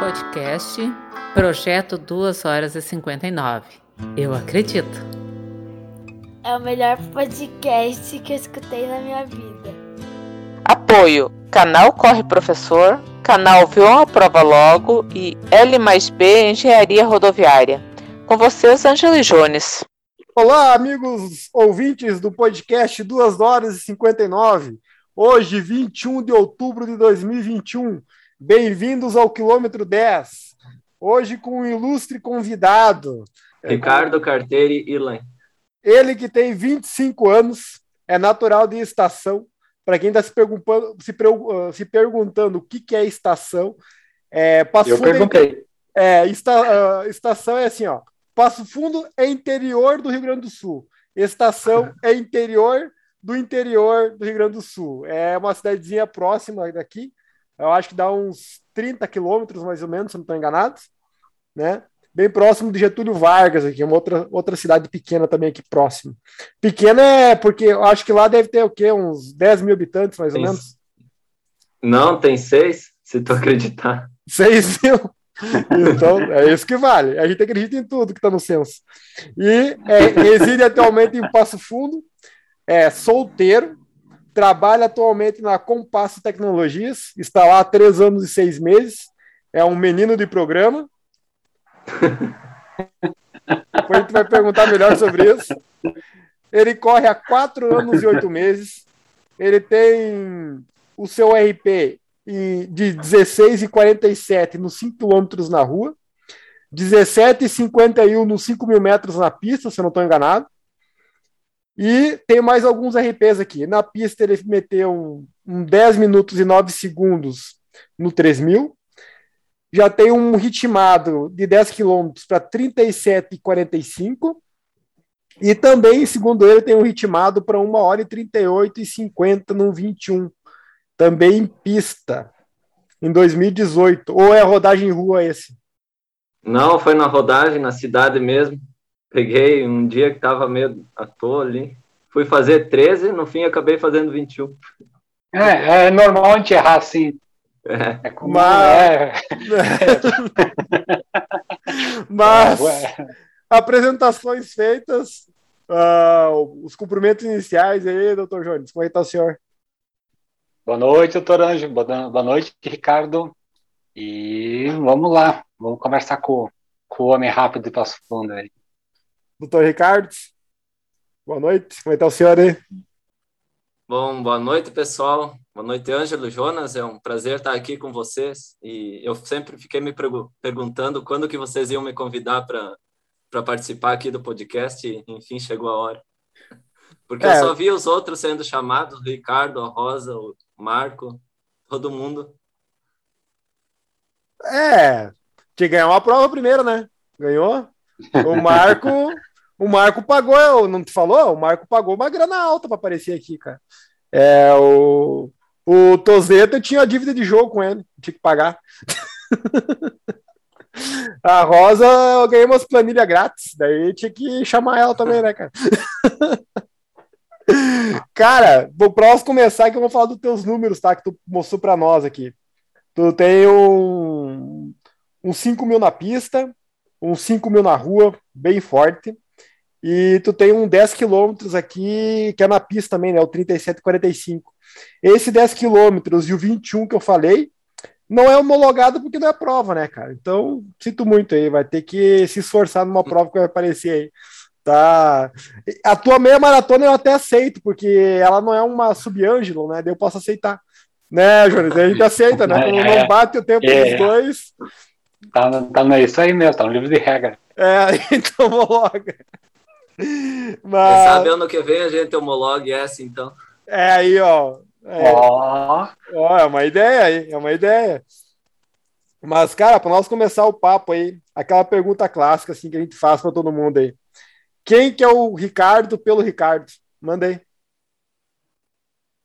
podcast Projeto 2 horas e 59. Eu acredito. É o melhor podcast que eu escutei na minha vida. Apoio: Canal Corre Professor, Canal Vion Prova Logo e L mais B Engenharia Rodoviária. Com vocês, Angela Jones. Olá, amigos ouvintes do podcast 2 horas e 59. Hoje, 21 de outubro de 2021. Bem-vindos ao quilômetro 10. Hoje com um ilustre convidado. Ricardo Carteiri Ilan. Ele que tem 25 anos, é natural de estação. Para quem está se, se, ah, se, perguntando o que, que é estação, é, Passo Eu Fundo perguntei. É, esta, uh, estação é assim, ó. Passo Fundo é interior do Rio Grande do Sul. Estação é interior do interior do Rio Grande do Sul. É uma cidadezinha próxima daqui, eu acho que dá uns 30 quilômetros, mais ou menos, se não estou enganado, né? Bem próximo de Getúlio Vargas, aqui, uma outra, outra cidade pequena também aqui próximo. Pequena é porque eu acho que lá deve ter o quê? Uns 10 mil habitantes, mais tem... ou menos? Não, tem seis, se tu acreditar. Seis mil? Então, é isso que vale. A gente acredita em tudo que está no censo. E é, reside atualmente em Passo Fundo, é solteiro, trabalha atualmente na Compasso Tecnologias, está lá há três anos e seis meses, é um menino de programa. Depois a gente vai perguntar melhor sobre isso. Ele corre há quatro anos e oito meses. Ele tem o seu RP de 16 e 47 nos 5 quilômetros na rua, 17 e 51 nos 5 mil metros na pista, se eu não estou enganado. E tem mais alguns RPs aqui. Na pista ele meteu um, um 10 minutos e 9 segundos no 3000. Já tem um ritmado de 10 km para 37 e 45. E também, segundo ele, tem um ritmado para 1 hora e 38 e 50 no 21. Também em pista, em 2018. Ou é rodagem em rua esse? Não, foi na rodagem, na cidade mesmo. Peguei um dia que tava meio à toa ali. Fui fazer 13, no fim acabei fazendo 21. É, é normal a gente errar assim. É. é como Mas, é. Mas apresentações feitas, uh, os cumprimentos iniciais aí, doutor Jones. Como é que tá o senhor? Boa noite, doutor Anjo. Boa noite, Ricardo. E vamos lá, vamos conversar com, com o homem rápido e passo fundo aí. Doutor Ricardo, boa noite. Como é que está o senhor aí? Bom, boa noite, pessoal. Boa noite, Ângelo Jonas. É um prazer estar aqui com vocês. E eu sempre fiquei me perguntando quando que vocês iam me convidar para participar aqui do podcast. E, enfim, chegou a hora. Porque é. eu só vi os outros sendo chamados, o Ricardo, a Rosa, o Marco, todo mundo. É, tinha que ganhar uma prova primeiro, né? Ganhou? O Marco o Marco pagou, não te falou? O Marco pagou uma grana alta para aparecer aqui, cara. É, o, o Tozeto tinha dívida de jogo com ele, tinha que pagar. A Rosa, eu ganhei umas planilhas grátis, daí tinha que chamar ela também, né, cara? cara, vou próximo começar que eu vou falar dos teus números, tá? Que tu mostrou para nós aqui. Tu tem um, um 5 mil na pista, um 5 mil na rua, bem forte. E tu tem um 10 quilômetros aqui, que é na pista também, né? O 3745. Esse 10 quilômetros e o 21 que eu falei, não é homologado porque não é prova, né, cara? Então, sinto muito aí, vai ter que se esforçar numa prova que vai aparecer aí. Tá. A tua meia maratona eu até aceito, porque ela não é uma sub-ângelo, né? Daí eu posso aceitar. Né, Jones? A gente aceita, né? Quando não bate o tempo é, dos dois. Tá, tá, é isso aí mesmo, tá no livro de regra. É, então homologa. Mas... Quem sabe ano que vem a gente homologue essa, então. É aí, ó. É. Ó. ó, é uma ideia aí, é uma ideia. Mas, cara, para nós começar o papo aí, aquela pergunta clássica assim que a gente faz para todo mundo aí. Quem que é o Ricardo pelo Ricardo? Manda aí.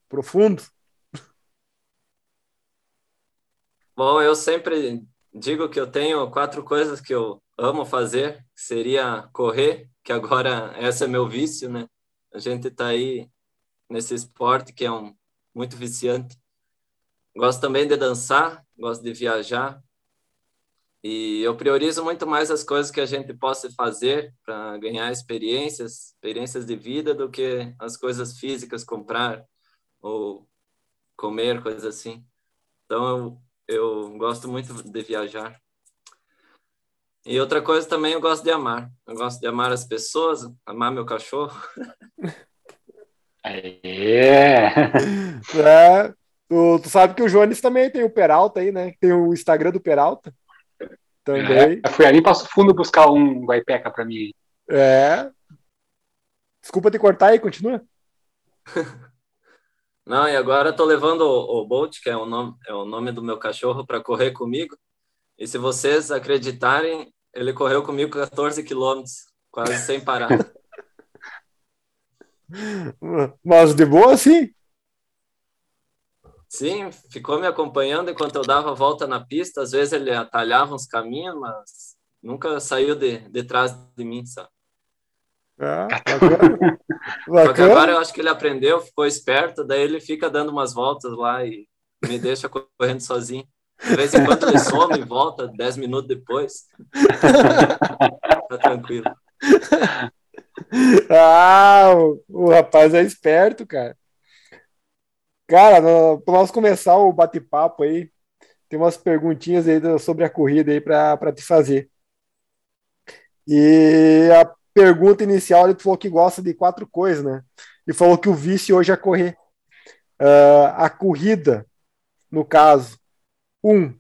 Profundo. Bom, eu sempre digo que eu tenho quatro coisas que eu amo fazer, que seria correr, que agora esse é meu vício, né? A gente está aí nesse esporte que é um muito viciante. Gosto também de dançar, gosto de viajar E eu priorizo muito mais as coisas que a gente possa fazer para ganhar experiências, experiências de vida, do que as coisas físicas, comprar ou comer, coisas assim. Então, eu, eu gosto muito de viajar. E outra coisa também, eu gosto de amar. Eu gosto de amar as pessoas, amar meu cachorro. É. É, tu, tu sabe que o Jones também tem o Peralta aí, né? Tem o Instagram do Peralta. Também. Eu fui ali em Passo Fundo buscar um guaipeca para mim. É. Desculpa te cortar aí, continua. Não, e agora eu tô levando o, o Bolt, que é o nome, é o nome do meu cachorro, para correr comigo. E se vocês acreditarem, ele correu comigo 14 quilômetros, quase sem parar. Mas de boa, sim. Sim, ficou me acompanhando enquanto eu dava a volta na pista. Às vezes ele atalhava uns caminhos, mas nunca saiu de, de trás de mim, sabe? Ah, bacana. Só que agora bacana. eu acho que ele aprendeu, ficou esperto, daí ele fica dando umas voltas lá e me deixa correndo sozinho. De vez em quando ele some e volta 10 minutos depois. tá tranquilo. Ah, o, o rapaz é esperto, cara. Cara, no, pra nós começar o bate-papo aí, tem umas perguntinhas aí sobre a corrida aí pra te fazer. E a pergunta inicial, ele falou que gosta de quatro coisas, né? E falou que o vício hoje é correr. Ah, a corrida, no caso, um,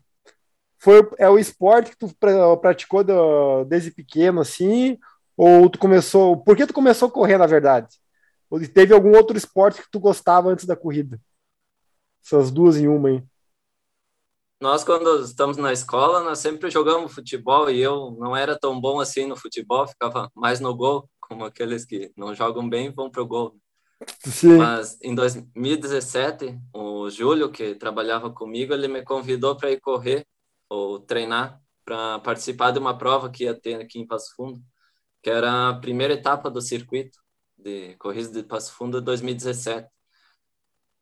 foi, é o esporte que tu pra- praticou do- desde pequeno, assim, ou tu começou. Por que tu começou a correr, na verdade? Ou teve algum outro esporte que tu gostava antes da corrida? Essas duas em uma, hein? Nós, quando estamos na escola, nós sempre jogamos futebol e eu não era tão bom assim no futebol, ficava mais no gol, como aqueles que não jogam bem vão pro gol. Sim. Mas em 2017, o Júlio, que trabalhava comigo, ele me convidou para ir correr ou treinar para participar de uma prova que ia ter aqui em Passo Fundo, que era a primeira etapa do circuito de corrida de Passo Fundo 2017.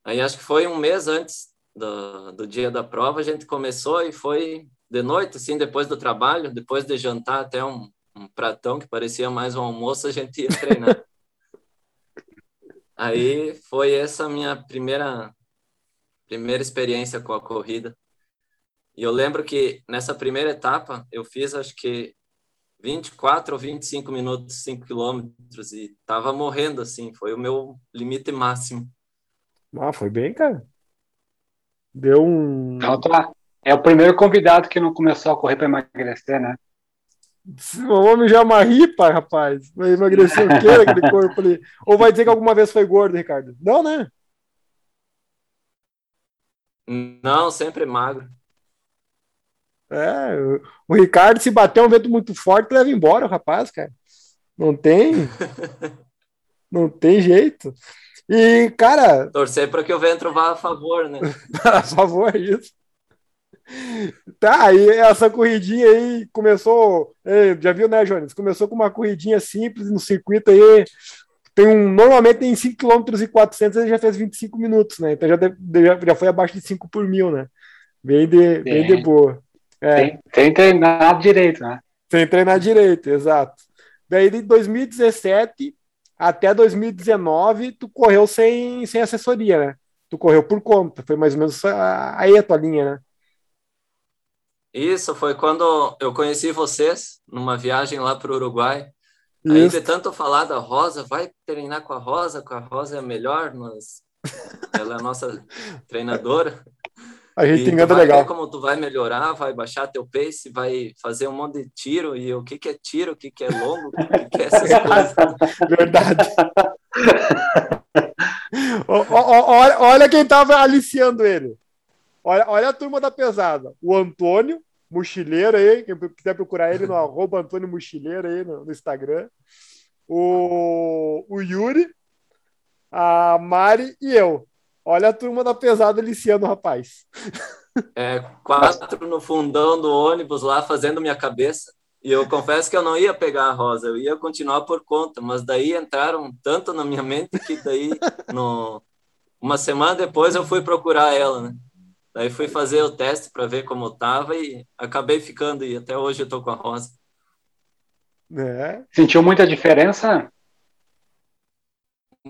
Aí acho que foi um mês antes do, do dia da prova, a gente começou e foi de noite, assim, depois do trabalho, depois de jantar até um, um pratão que parecia mais um almoço, a gente ia treinar. Aí foi essa a minha primeira primeira experiência com a corrida. E eu lembro que nessa primeira etapa eu fiz acho que 24 ou 25 minutos, 5 quilômetros e tava morrendo assim, foi o meu limite máximo. Ah, foi bem, cara. Deu um. Então tá. É o primeiro convidado que não começou a correr para emagrecer, né? O homem já é uma ripa, rapaz. Vai emagrecer o quê aquele corpo ali? Ou vai dizer que alguma vez foi gordo, Ricardo? Não, né? Não, sempre magro. É, o- o Ricardo, se bater um vento muito forte, leva embora o rapaz, cara. Não tem. Não tem jeito. E, cara, Torcer para que o vento vá a favor, né? a favor isso. Tá, aí essa corridinha aí começou. Já viu, né, Jones? Começou com uma corridinha simples no circuito aí. Tem um, normalmente tem 5 km e 400, ele já fez 25 minutos, né? Então já, já, já foi abaixo de 5 por mil, né? Bem de, bem de boa. É. Tem, tem treinado direito, né? Sem treinar direito, exato. Daí de 2017 até 2019, tu correu sem, sem assessoria, né? Tu correu por conta, foi mais ou menos aí a tua linha, né? Isso foi quando eu conheci vocês numa viagem lá para o Uruguai. Aí Isso. de tanto falar da Rosa, vai treinar com a Rosa, com a Rosa é a melhor, mas ela é a nossa treinadora. A gente engana legal. como tu vai melhorar, vai baixar teu pace, vai fazer um monte de tiro, e o que que é tiro, o que que é longo, o que que é essas coisas. Verdade. Olha, olha quem tava aliciando ele. Olha, olha a turma da pesada. O Antônio, mochileiro aí, quem quiser procurar ele no arroba Antônio Mochileiro aí no, no Instagram. O, o Yuri, a Mari e eu. Olha a turma da pesada aliciando o rapaz. É, quatro no fundão do ônibus lá fazendo minha cabeça. E eu confesso que eu não ia pegar a Rosa, eu ia continuar por conta, mas daí entraram tanto na minha mente que daí, no, uma semana depois, eu fui procurar ela, né? Daí fui fazer o teste para ver como estava e acabei ficando e até hoje eu tô com a Rosa. É. Sentiu muita diferença?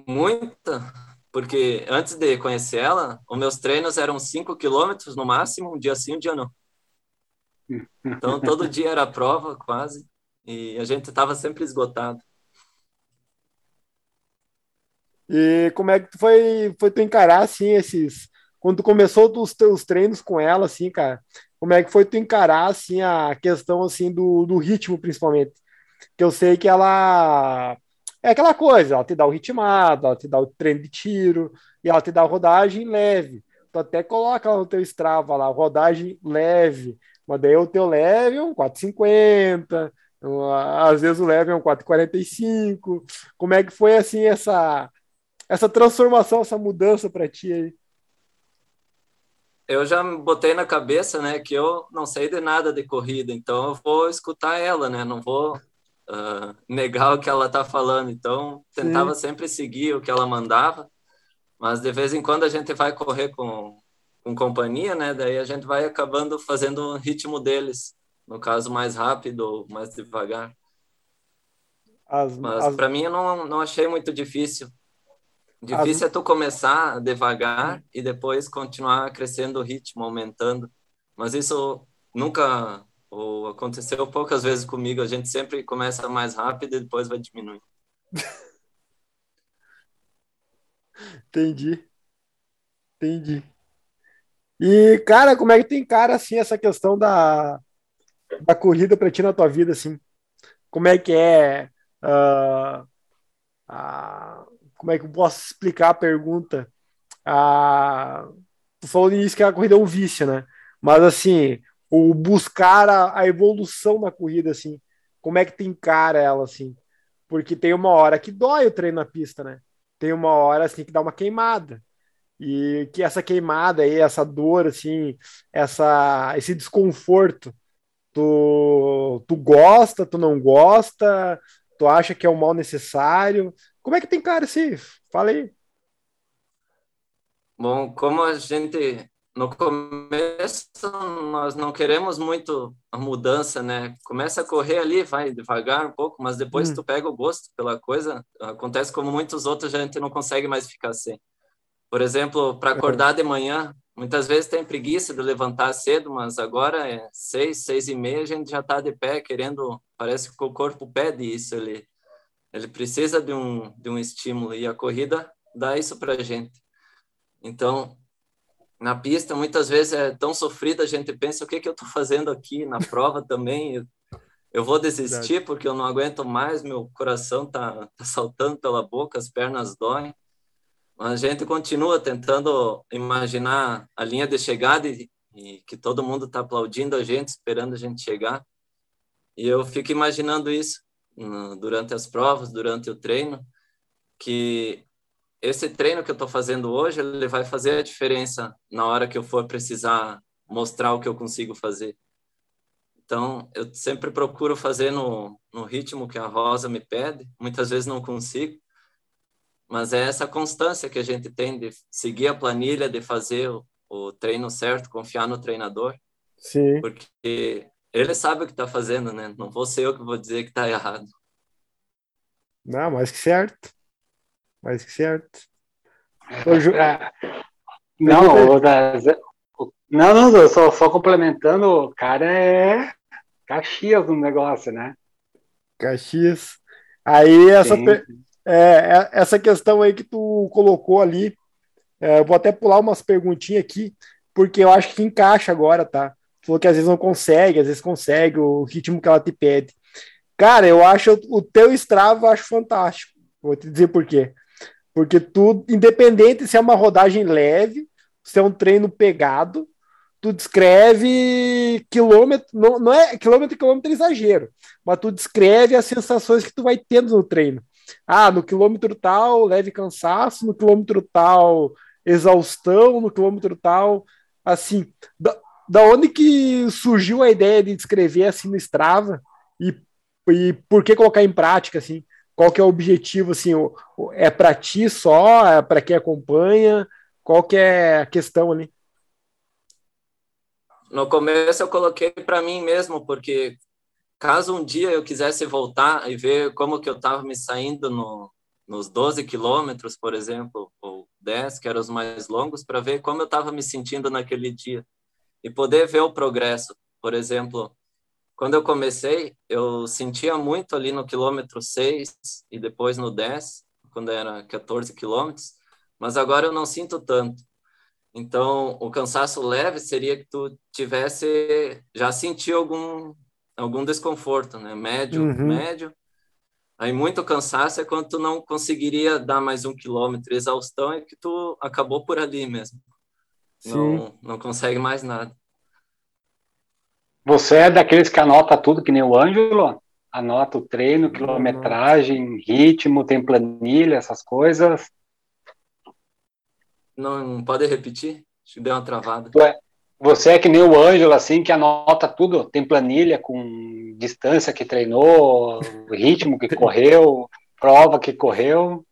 Muita, porque antes de conhecer ela, os meus treinos eram 5 quilômetros no máximo, um dia sim, um dia não. Então todo dia era prova quase e a gente estava sempre esgotado. E como é que foi, foi tu encarar, assim, esses... Quando tu começou os teus treinos com ela, assim, cara, como é que foi tu encarar, assim, a questão, assim, do, do ritmo, principalmente? Que eu sei que ela... É aquela coisa, ela te dá o ritmado, ela te dá o treino de tiro, e ela te dá rodagem leve. Tu até coloca lá no teu Strava lá, rodagem leve, mas daí o teu leve é um 4,50, às vezes o leve é um 4,45. Como é que foi, assim, essa essa transformação, essa mudança para ti aí? Eu já botei na cabeça, né, que eu não sei de nada de corrida, então eu vou escutar ela, né, não vou uh, negar o que ela tá falando. Então tentava Sim. sempre seguir o que ela mandava, mas de vez em quando a gente vai correr com, com companhia, né, daí a gente vai acabando fazendo o ritmo deles, no caso mais rápido, mais devagar. As, mas as... para mim eu não, não achei muito difícil. Difícil As... é tu começar devagar e depois continuar crescendo o ritmo, aumentando. Mas isso nunca ou aconteceu poucas vezes comigo. A gente sempre começa mais rápido e depois vai diminuindo. Entendi. Entendi. E, cara, como é que tem cara assim essa questão da, da corrida para ti na tua vida, assim? Como é que é uh, a, como é que eu posso explicar a pergunta? Ah, tu falou no início que a corrida é um vício, né? Mas assim, o buscar a, a, evolução na corrida, assim, como é que tu encara ela, assim? Porque tem uma hora que dói o treino na pista, né? Tem uma hora, assim, que dá uma queimada. E que essa queimada aí, essa dor, assim, essa, esse desconforto, tu, tu gosta, tu não gosta, tu acha que é um mal necessário? Como é que tem cara assim? Fala aí. Bom, como a gente no começo nós não queremos muito a mudança, né? Começa a correr ali, vai devagar um pouco, mas depois hum. tu pega o gosto pela coisa. Acontece como muitos outros a gente não consegue mais ficar sem. Por exemplo, para acordar de manhã, muitas vezes tem preguiça de levantar cedo, mas agora é seis, seis e meia a gente já está de pé, querendo. Parece que o corpo pede isso ali. Ele precisa de um, de um estímulo e a corrida dá isso para a gente. Então, na pista, muitas vezes é tão sofrida, a gente pensa: o que, que eu estou fazendo aqui? Na prova também, eu, eu vou desistir porque eu não aguento mais, meu coração está tá saltando pela boca, as pernas doem. Mas a gente continua tentando imaginar a linha de chegada e, e que todo mundo está aplaudindo a gente, esperando a gente chegar. E eu fico imaginando isso durante as provas, durante o treino, que esse treino que eu estou fazendo hoje, ele vai fazer a diferença na hora que eu for precisar mostrar o que eu consigo fazer. Então, eu sempre procuro fazer no, no ritmo que a Rosa me pede, muitas vezes não consigo, mas é essa constância que a gente tem de seguir a planilha, de fazer o, o treino certo, confiar no treinador. Sim. Porque ele sabe o que está fazendo, né? Não vou ser eu que vou dizer que está errado. Não, mais que certo. Mais que certo. É, não, não, não, só, só complementando, o cara é Caxias no negócio, né? Caxias. Aí essa, é, é, essa questão aí que tu colocou ali, é, eu vou até pular umas perguntinhas aqui, porque eu acho que encaixa agora, tá? Falou que às vezes não consegue, às vezes consegue, o ritmo que ela te pede. Cara, eu acho o teu Strava acho fantástico. Vou te dizer por quê. Porque tu, independente se é uma rodagem leve, se é um treino pegado, tu descreve quilômetro, não, não é quilômetro quilômetro é exagero, mas tu descreve as sensações que tu vai tendo no treino. Ah, no quilômetro tal, leve cansaço, no quilômetro tal, exaustão, no quilômetro tal, assim, da onde que surgiu a ideia de escrever assim no Strava e, e por que colocar em prática assim? Qual que é o objetivo assim? É para ti só? É para quem acompanha? Qual que é a questão ali? no começo eu coloquei para mim mesmo, porque caso um dia eu quisesse voltar e ver como que eu estava me saindo no, nos 12 quilômetros, por exemplo, ou 10, que eram os mais longos, para ver como eu estava me sentindo naquele dia e poder ver o progresso. Por exemplo, quando eu comecei, eu sentia muito ali no quilômetro 6 e depois no 10, quando era 14 quilômetros, mas agora eu não sinto tanto. Então, o cansaço leve seria que tu tivesse já sentiu algum algum desconforto, né? Médio, uhum. médio. Aí muito cansaço é quando tu não conseguiria dar mais um quilômetro. Exaustão é que tu acabou por ali mesmo. Sim. Não, não consegue mais nada. Você é daqueles que anota tudo que nem o Ângelo? Anota o treino, quilometragem, ritmo, tem planilha, essas coisas? Não, pode repetir? Acho que deu uma travada. É, você é que nem o Ângelo, assim, que anota tudo, tem planilha com distância que treinou, ritmo que correu, prova que correu.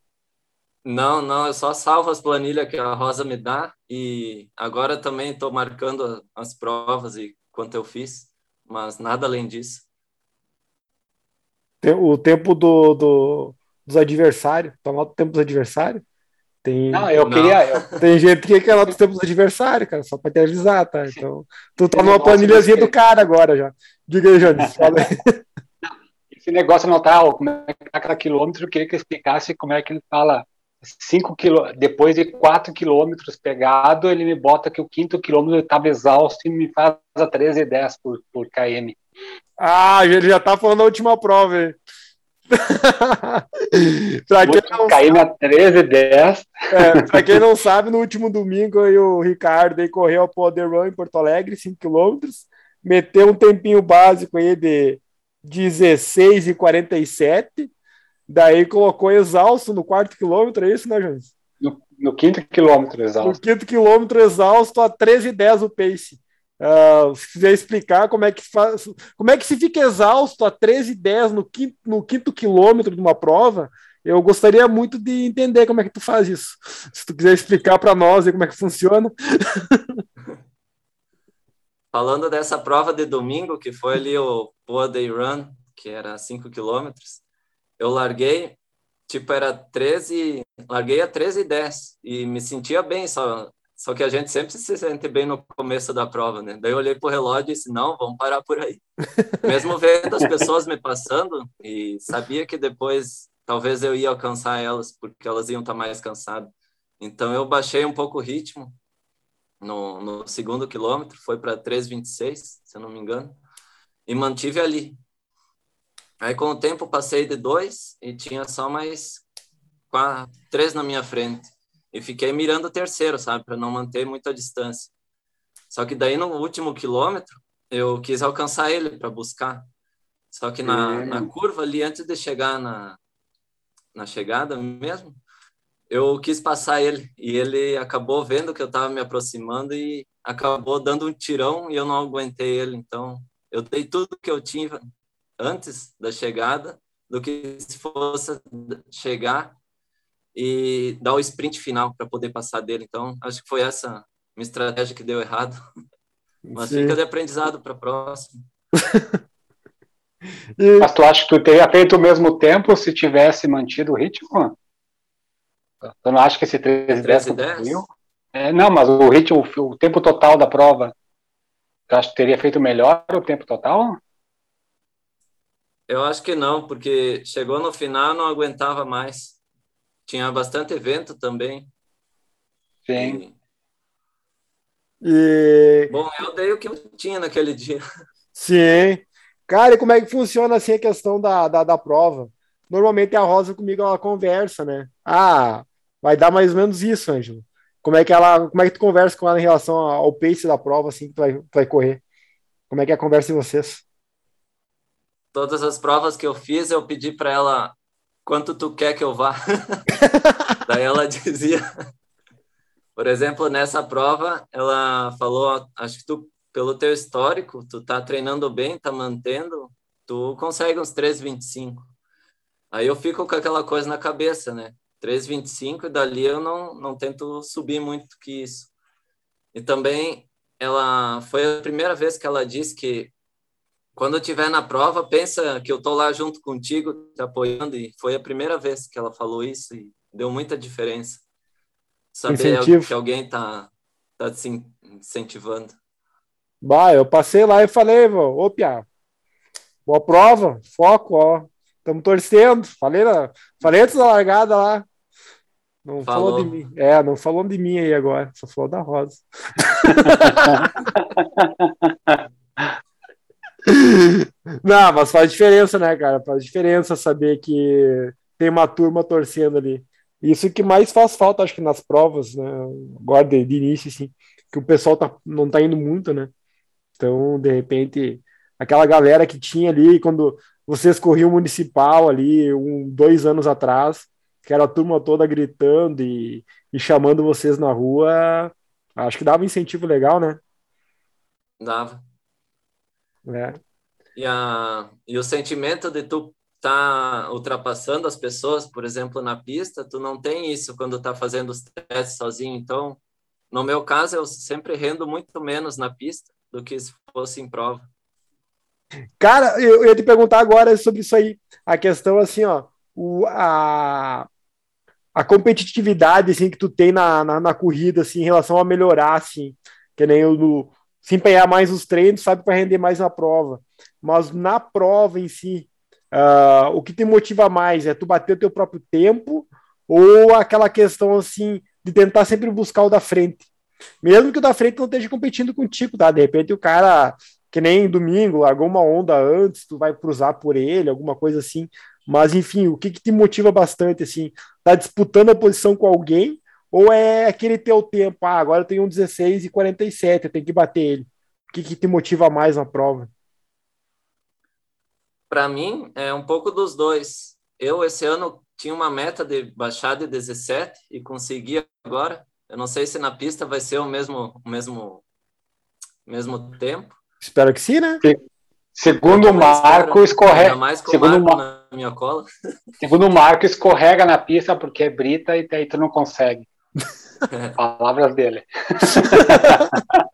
Não, não, eu só salvo as planilhas que a Rosa me dá e agora também estou marcando as provas e quanto eu fiz, mas nada além disso. O tempo do, do dos adversários, toma o tempo dos adversários? Tem, não, eu não. queria. Eu... Tem gente que quer lá dos tempos dos adversários, cara, só pra te avisar, tá? Então, tu tá numa planilhazinha do cara agora já. Diga aí, Jones, fala aí. Esse negócio anotar como é que tá cada quilômetro, eu queria que explicasse como é que ele fala 5 quilômetros, depois de 4 quilômetros pegado, ele me bota que o quinto quilômetro estava exausto e me faz a 13,10 por, por km. Ah, ele já tá falando da última prova, hein? pra quem não cair na 13 10. É, pra quem não sabe, no último domingo aí, o Ricardo aí correu a Poder Run em Porto Alegre, 5 km, meteu um tempinho básico aí de 16 e 47 Daí colocou exausto no quarto quilômetro, é isso, né, Jones? No, no quinto quilômetro exausto. No quinto quilômetro exausto a 13,10 o pace. Uh, se quiser explicar como é que faz, como é que se fica exausto a 13,10 no quinto, no quinto quilômetro de uma prova, eu gostaria muito de entender como é que tu faz isso. Se tu quiser explicar para nós como é que funciona. Falando dessa prova de domingo, que foi ali o Poa Day Run, que era 5 quilômetros, eu larguei, tipo, era 13, larguei a 13 e 10 e me sentia bem, só, só que a gente sempre se sente bem no começo da prova, né? Daí eu olhei pro relógio e disse, não, vamos parar por aí. Mesmo vendo as pessoas me passando e sabia que depois talvez eu ia alcançar elas, porque elas iam estar mais cansadas. Então eu baixei um pouco o ritmo no, no segundo quilômetro, foi para 3,26, se eu não me engano, e mantive ali. Aí, com o tempo, passei de dois e tinha só mais quatro, três na minha frente. E fiquei mirando o terceiro, sabe, para não manter muita distância. Só que daí, no último quilômetro, eu quis alcançar ele para buscar. Só que na, na curva ali, antes de chegar na, na chegada mesmo, eu quis passar ele. E ele acabou vendo que eu estava me aproximando e acabou dando um tirão e eu não aguentei ele. Então, eu dei tudo que eu tinha antes da chegada do que se fosse chegar e dar o sprint final para poder passar dele. Então, acho que foi essa minha estratégia que deu errado. Mas Sim. fica de aprendizado para a próxima. e... Mas tu acha que tu teria feito o mesmo tempo se tivesse mantido o ritmo? Tu não acha que esse 13 10 é, Não, mas o ritmo, o tempo total da prova, tu acha que teria feito melhor o tempo total? Eu acho que não, porque chegou no final não aguentava mais. Tinha bastante evento também. Sim. E... Bom, eu dei o que eu tinha naquele dia. Sim. Cara, e como é que funciona assim a questão da, da, da prova? Normalmente a Rosa comigo ela conversa, né? Ah, vai dar mais ou menos isso, Ângelo. Como é que ela, como é que tu conversa com ela em relação ao pace da prova assim que tu vai, tu vai correr? Como é que é a conversa de vocês? Todas as provas que eu fiz, eu pedi para ela quanto tu quer que eu vá. Daí ela dizia, por exemplo, nessa prova, ela falou, acho que tu, pelo teu histórico, tu tá treinando bem, tá mantendo, tu consegue uns 3,25. Aí eu fico com aquela coisa na cabeça, né? 3,25 e dali eu não, não tento subir muito que isso. E também ela foi a primeira vez que ela disse que quando eu estiver na prova, pensa que eu tô lá junto contigo, te apoiando, e foi a primeira vez que ela falou isso e deu muita diferença. Saber Incentivo. que alguém tá, tá te incentivando. Bah, eu passei lá e falei, vô, ô Pia, boa prova, foco, ó. Estamos torcendo. Falei, na, falei antes da largada lá. Não falou. Falou. de mim. É, não falou de mim aí agora, só falou da Rosa. não, mas faz diferença, né, cara? Faz diferença saber que tem uma turma torcendo ali. Isso que mais faz falta, acho que nas provas, né? Agora de, de início, assim, que o pessoal tá, não tá indo muito, né? Então, de repente, aquela galera que tinha ali quando vocês corriam municipal ali, um, dois anos atrás, que era a turma toda gritando e, e chamando vocês na rua, acho que dava um incentivo legal, né? Dava. É. E, a, e o sentimento de tu tá ultrapassando as pessoas, por exemplo, na pista, tu não tem isso quando tá fazendo os testes sozinho. Então, no meu caso, eu sempre rendo muito menos na pista do que se fosse em prova. Cara, eu, eu ia te perguntar agora sobre isso aí. A questão, assim, ó, o, a, a competitividade, assim, que tu tem na, na, na corrida, assim, em relação a melhorar, assim, que nem no, se empenhar mais nos treinos, sabe, para render mais na prova. Mas na prova em si, uh, o que te motiva mais é tu bater o teu próprio tempo ou aquela questão, assim, de tentar sempre buscar o da frente? Mesmo que o da frente não esteja competindo contigo, tá? De repente o cara que nem domingo, largou uma onda antes, tu vai cruzar por ele, alguma coisa assim. Mas, enfim, o que, que te motiva bastante, assim? Tá disputando a posição com alguém ou é aquele teu tempo? Ah, agora eu tenho um 16 e 47, eu tenho que bater ele. O que, que te motiva mais na prova? Para mim, é um pouco dos dois. Eu, esse ano, tinha uma meta de baixar de 17 e consegui agora. Eu não sei se na pista vai ser o mesmo, o mesmo, mesmo tempo. Espero que sim, né? Segundo o Marco, escorrega. Mais com segundo o Marco Ma- na minha cola. Segundo o Marco, escorrega na pista porque é brita e daí tu não consegue. Palavras dele.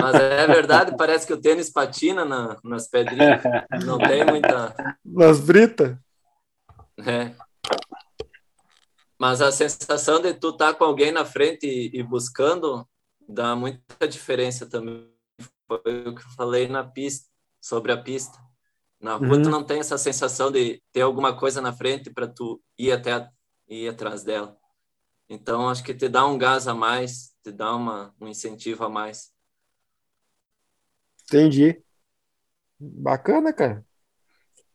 Mas é verdade, parece que o tênis patina na, nas pedrinhas. Não tem muita. Nas britas. É. Mas a sensação de tu estar com alguém na frente e, e buscando dá muita diferença também. Foi o que eu falei na pista, sobre a pista. Na rua Uhum. tu não tem essa sensação de ter alguma coisa na frente para tu ir até ir atrás dela. Então acho que te dá um gás a mais, te dá uma, um incentivo a mais. Entendi. Bacana, cara.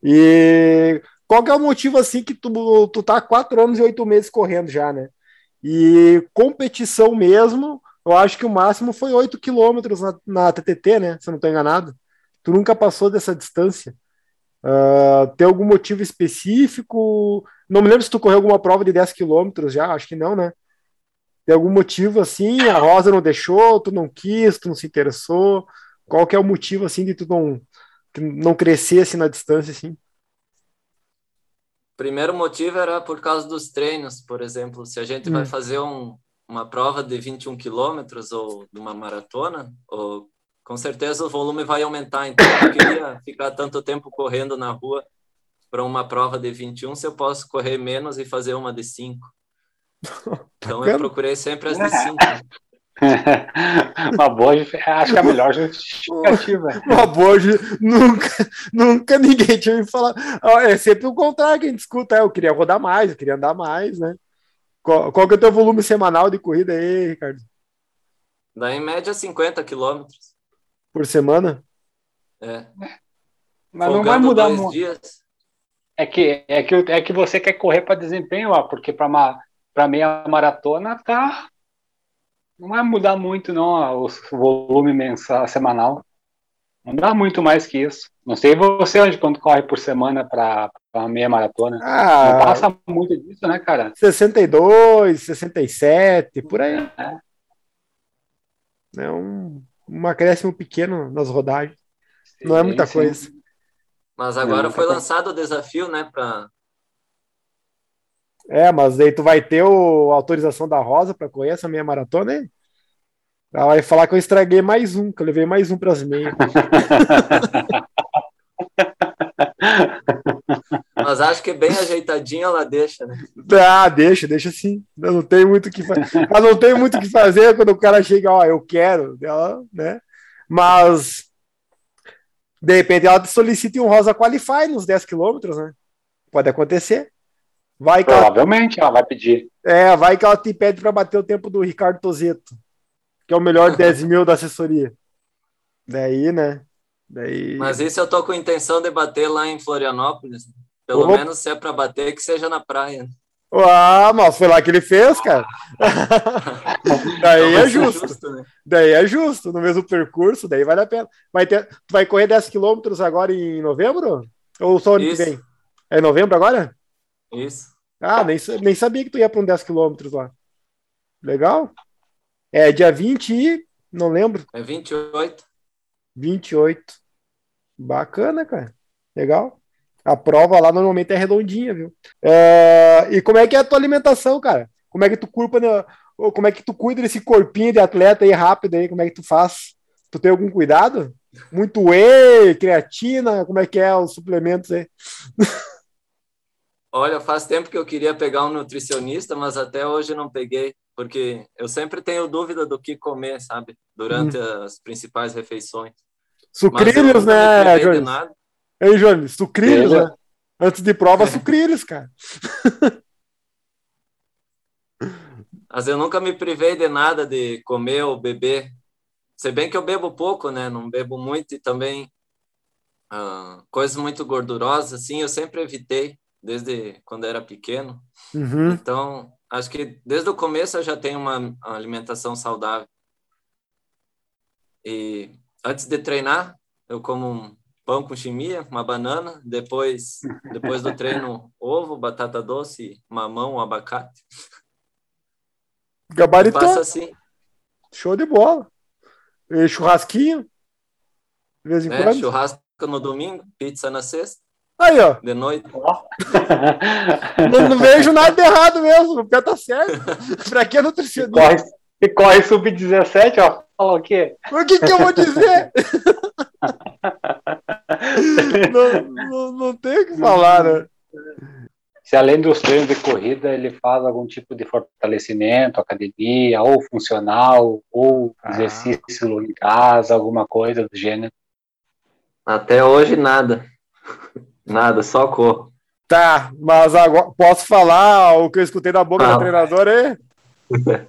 E qual que é o motivo assim que tu, tu tá quatro anos e oito meses correndo já, né? E competição mesmo, eu acho que o máximo foi oito quilômetros na, na TTT, né? Se eu não tô enganado. Tu nunca passou dessa distância. Ah, tem algum motivo específico? Não me lembro se tu correu alguma prova de 10 quilômetros já, acho que não, né? Tem algum motivo assim? A Rosa não deixou, tu não quis, tu não se interessou? Qual que é o motivo assim de tu não, não crescer assim na distância assim? Primeiro motivo era por causa dos treinos, por exemplo, se a gente Hum. vai fazer um, uma prova de 21 quilômetros ou de uma maratona, ou, com certeza o volume vai aumentar. Então, eu não queria ficar tanto tempo correndo na rua para uma prova de 21 se eu posso correr menos e fazer uma de 5. Então, eu Bacana. procurei sempre as de 5. Uma boa, acho que é a melhor justificativa. Uma boa, nunca, nunca ninguém tinha me falado. É sempre o contrário que a gente escuta. é, Eu queria rodar mais, eu queria andar mais, né? Qual, qual que é o teu volume semanal de corrida aí, Ricardo? Dá em média 50 quilômetros. Por semana? É. Mas não vai mudar muito. dias. É que, é, que, é que você quer correr para desempenho, ó, porque para meia maratona tá. Não vai mudar muito, não, ó, o volume mensal, semanal. Não dá muito mais que isso. Não sei você onde quanto corre por semana para meia maratona. Não Ah, passa muito disso, né, cara? 62, 67, por aí. É. É um, um acréscimo pequeno nas rodagens. Não é muita Sim, sim. coisa. Mas agora Não, foi tá- lançado o desafio, né, para É, mas aí tu vai ter o, a autorização da Rosa para correr essa meia maratona aí? Ela vai falar que eu estraguei mais um, que eu levei mais um para as meias. Mas acho que bem ajeitadinho ela deixa, né? Ah, deixa, deixa assim. Eu não tenho muito que fazer. Mas não tem muito o que fazer quando o cara chega, ó, eu quero, ela, né? Mas de repente ela solicita um Rosa Qualify nos 10 quilômetros, né? Pode acontecer. Vai que ela, Provavelmente ela vai pedir. é, vai que ela te pede para bater o tempo do Ricardo Tozeto, que é o melhor 10 mil da assessoria. Daí, né? Daí. Mas isso eu tô com intenção de bater lá em Florianópolis. Pelo Opa. menos se é para bater, que seja na praia. Ah, mas foi lá que ele fez, cara. daí é vai ser justo. né? Daí é justo, no mesmo percurso, daí vale a pena. Vai ter, tu vai correr 10 quilômetros agora em novembro? Ou só ano que vem? É novembro agora? Isso. Ah, nem, nem sabia que tu ia para um 10 quilômetros lá. Legal? É dia 20 e. Não lembro. É 28. 28. Bacana, cara. Legal. A prova lá normalmente é redondinha, viu? É, e como é que é a tua alimentação, cara? Como é que tu culpa, né? Como é que tu cuida desse corpinho de atleta aí rápido aí? Como é que tu faz? Tu tem algum cuidado? Muito whey, creatina, como é que é os suplementos aí? Olha, faz tempo que eu queria pegar um nutricionista, mas até hoje não peguei, porque eu sempre tenho dúvida do que comer, sabe? Durante as principais refeições. Sucrilhos, né, nada. Ei, Jones, sucrilhos, Beleza. né? Antes de prova, sucrilhos, cara. Mas eu nunca me privei de nada de comer ou beber. Se bem que eu bebo pouco, né? Não bebo muito e também ah, coisas muito gordurosas, assim, eu sempre evitei desde quando era pequeno. Uhum. Então, acho que desde o começo eu já tenho uma uma alimentação saudável. E antes de treinar, eu como um pão com chimia, uma banana, depois depois do treino, ovo, batata doce, mamão, abacate. Gabaritou. Passa assim, Show de bola. E churrasquinho. De vez em né? quando. Churrasco no domingo, pizza na sexta, Aí, ó. de noite. Não, não vejo nada de errado mesmo. O pé tá certo. pra que nutricionista? corre, e corre sub-17, ó. Fala o quê? O que, que eu vou dizer? Não, não, não tem o que falar, né? Se além dos treinos de corrida, ele faz algum tipo de fortalecimento, academia, ou funcional, ou Ah. exercício em casa, alguma coisa do gênero. Até hoje, nada. Nada, só corro. Tá, mas agora posso falar o que eu escutei da boca da Fala. treinadora aí?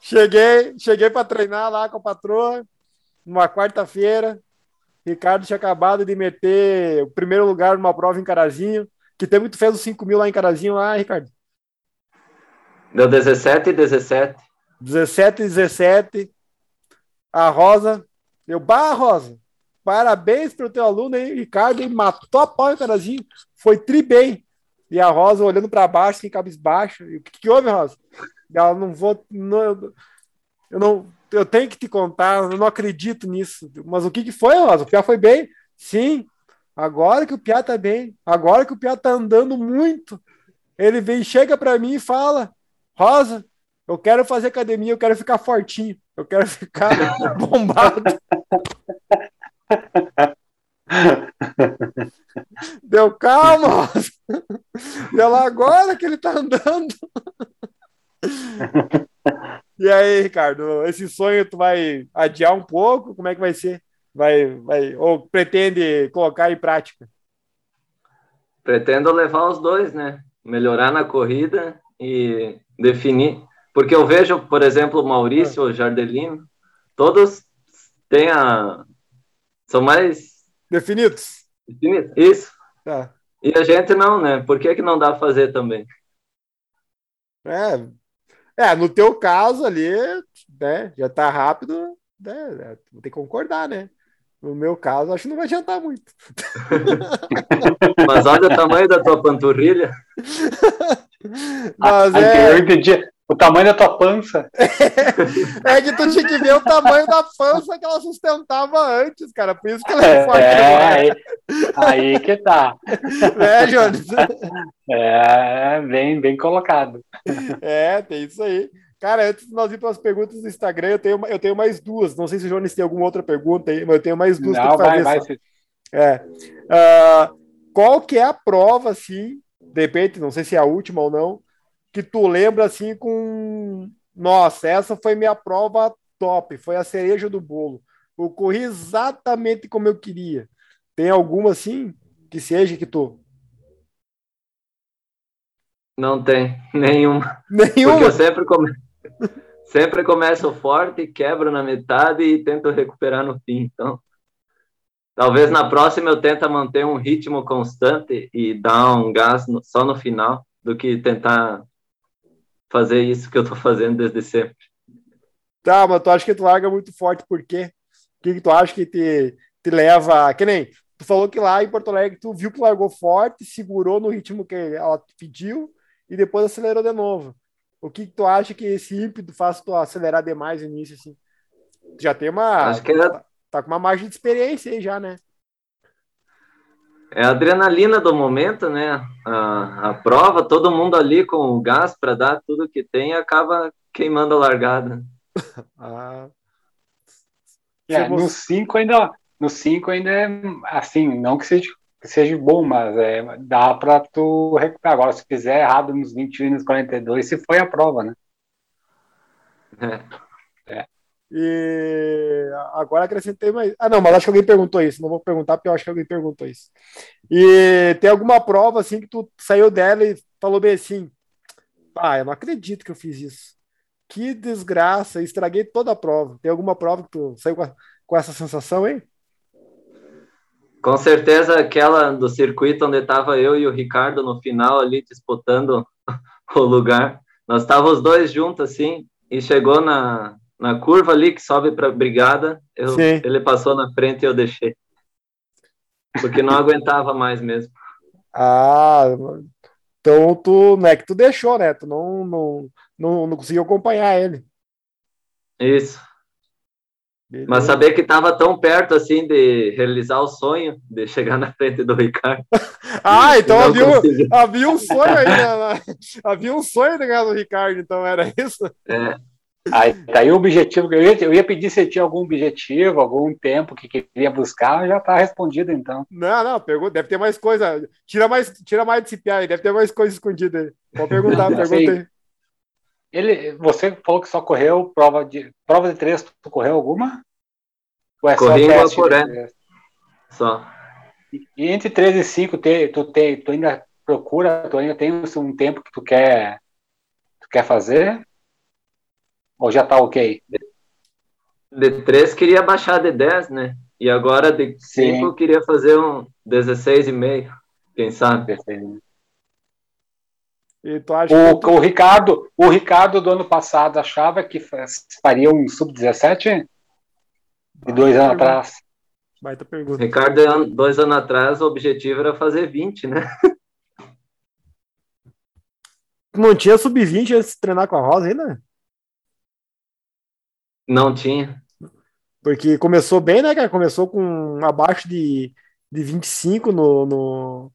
cheguei, cheguei para treinar lá com a patroa, numa quarta-feira. Ricardo tinha acabado de meter o primeiro lugar numa prova em Carazinho. Que tempo que tu fez os 5 mil lá em Carazinho, lá, Ricardo? Deu 17 e 17. 17 e 17. A Rosa, eu, bah, Rosa, parabéns pro teu aluno aí, Ricardo, ele matou a pau em Carazinho, foi tri bem. E a Rosa olhando para baixo, sem cabisbaixo. E o que, que houve, Rosa? Ela não vou, não, eu não, eu tenho que te contar, eu não acredito nisso. Mas o que, que foi, Rosa? O Piá foi bem? Sim. Agora que o Piá tá bem, agora que o Piá tá andando muito, ele vem, chega para mim e fala: Rosa, eu quero fazer academia, eu quero ficar fortinho, eu quero ficar bombado. Deu calma, Rosa. E ela agora que ele tá andando. E aí, Ricardo, esse sonho tu vai adiar um pouco? Como é que vai ser? Vai, vai, ou pretende colocar em prática? Pretendo levar os dois, né? Melhorar na corrida e definir. Porque eu vejo, por exemplo, o Maurício, o Jardelino, todos têm a. São mais. Definidos? definidos. Isso. Tá. E a gente não, né? Por que, que não dá pra fazer também? É, é, no teu caso ali, né, já tá rápido, né, é, vou ter que concordar, né? No meu caso, acho que não vai adiantar muito. Mas olha o tamanho da tua panturrilha. Mas Ah, é, Eu entendi. O tamanho da tua pança. é que tu tinha que ver o tamanho da pança que ela sustentava antes, cara. Por isso que ela é É, forte agora, aí, aí que tá. né, Jones? É, bem, bem colocado. É, tem isso aí. Cara, antes de nós ir para as perguntas do Instagram, eu tenho, eu tenho mais duas. Não sei se o Jones tem alguma outra pergunta aí, mas eu tenho mais duas Não, para vai, fazer. vai. É. Ah, qual que é a prova, assim, de repente, não sei se é a última ou não, que tu lembra assim com. Nossa, essa foi minha prova top, foi a cereja do bolo. Eu corri exatamente como eu queria. Tem alguma assim que seja que tu. Não tem nenhuma. Porque Nenhuma? eu sempre, come... sempre começo forte, quebro na metade e tento recuperar no fim. Então, talvez na próxima eu tente manter um ritmo constante e dar um gás no- só no final, do que tentar fazer isso que eu tô fazendo desde sempre. Tá, mas tu acha que tu larga muito forte, por quê? O que, que tu acha que te, te leva. Que nem. Tu falou que lá em Porto Alegre tu viu que largou forte, segurou no ritmo que ela pediu e depois acelerou de novo. O que, que tu acha que esse ímpeto faz tu acelerar demais no início, assim? Tu já tem uma. Acho que era- Tá com uma margem de experiência aí já, né? É a adrenalina do momento, né? A, a prova, todo mundo ali com o gás para dar tudo que tem e acaba queimando a largada. Ah, É, Você- no 5 ainda, no 5 ainda é assim, não que seja, que seja bom, mas é, dá pra tu recuperar. Agora, se fizer errado nos 21 e nos 42, se foi a prova, né? É. E agora acrescentei mais. Ah, não, mas acho que alguém perguntou isso. Não vou perguntar porque eu acho que alguém perguntou isso. E tem alguma prova assim que tu saiu dela e falou bem assim: Ah, eu não acredito que eu fiz isso. Que desgraça, estraguei toda a prova. Tem alguma prova que tu saiu com, a- com essa sensação aí? Com certeza aquela do circuito onde estava eu e o Ricardo no final ali disputando o lugar. Nós estávamos os dois juntos assim e chegou na, na curva ali que sobe para brigada, eu, ele passou na frente e eu deixei. Porque não aguentava mais mesmo. Ah, então tu não é que tu deixou, né? Tu não, não, não, não conseguiu acompanhar ele. Isso. Beleza. Mas saber que estava tão perto assim de realizar o sonho de chegar na frente do Ricardo. Ah, então havia, um- havia um sonho aí, né? Havia um sonho de ganhar do Ricardo, então era isso? É, Aí, tá aí o objetivo. Eu ia, eu ia pedir se tinha algum objetivo, algum tempo que queria buscar, já tá respondido, então. Não, não, pergunta, deve ter mais coisa. Tira mais, tira mais desse piá aí, deve ter mais coisa escondida aí. Pode perguntar, pergunta aí. Ele, você falou que só correu prova de prova de três, tu correu alguma? Ou é Corri só teste? Guaporé. de três? só. E entre 3 e 5, te, tu, te, tu ainda procura, tu ainda tem um tempo que tu quer, tu quer fazer? Ou já tá ok? De 3 queria baixar de 10, né? E agora de 5 Sim. eu queria fazer um 16,5, quem sabe? Perfeito. E tu acha O, o Ricardo, o Ricardo do ano passado achava que fa- faria um sub-17 e dois anos atrás. Baita pergunta. Ricardo, an- dois anos atrás, o objetivo era fazer 20, né? Não tinha sub-20 antes de treinar com a Rosa ainda? Não tinha. Porque começou bem, né, cara? Começou com abaixo de, de 25 no, no,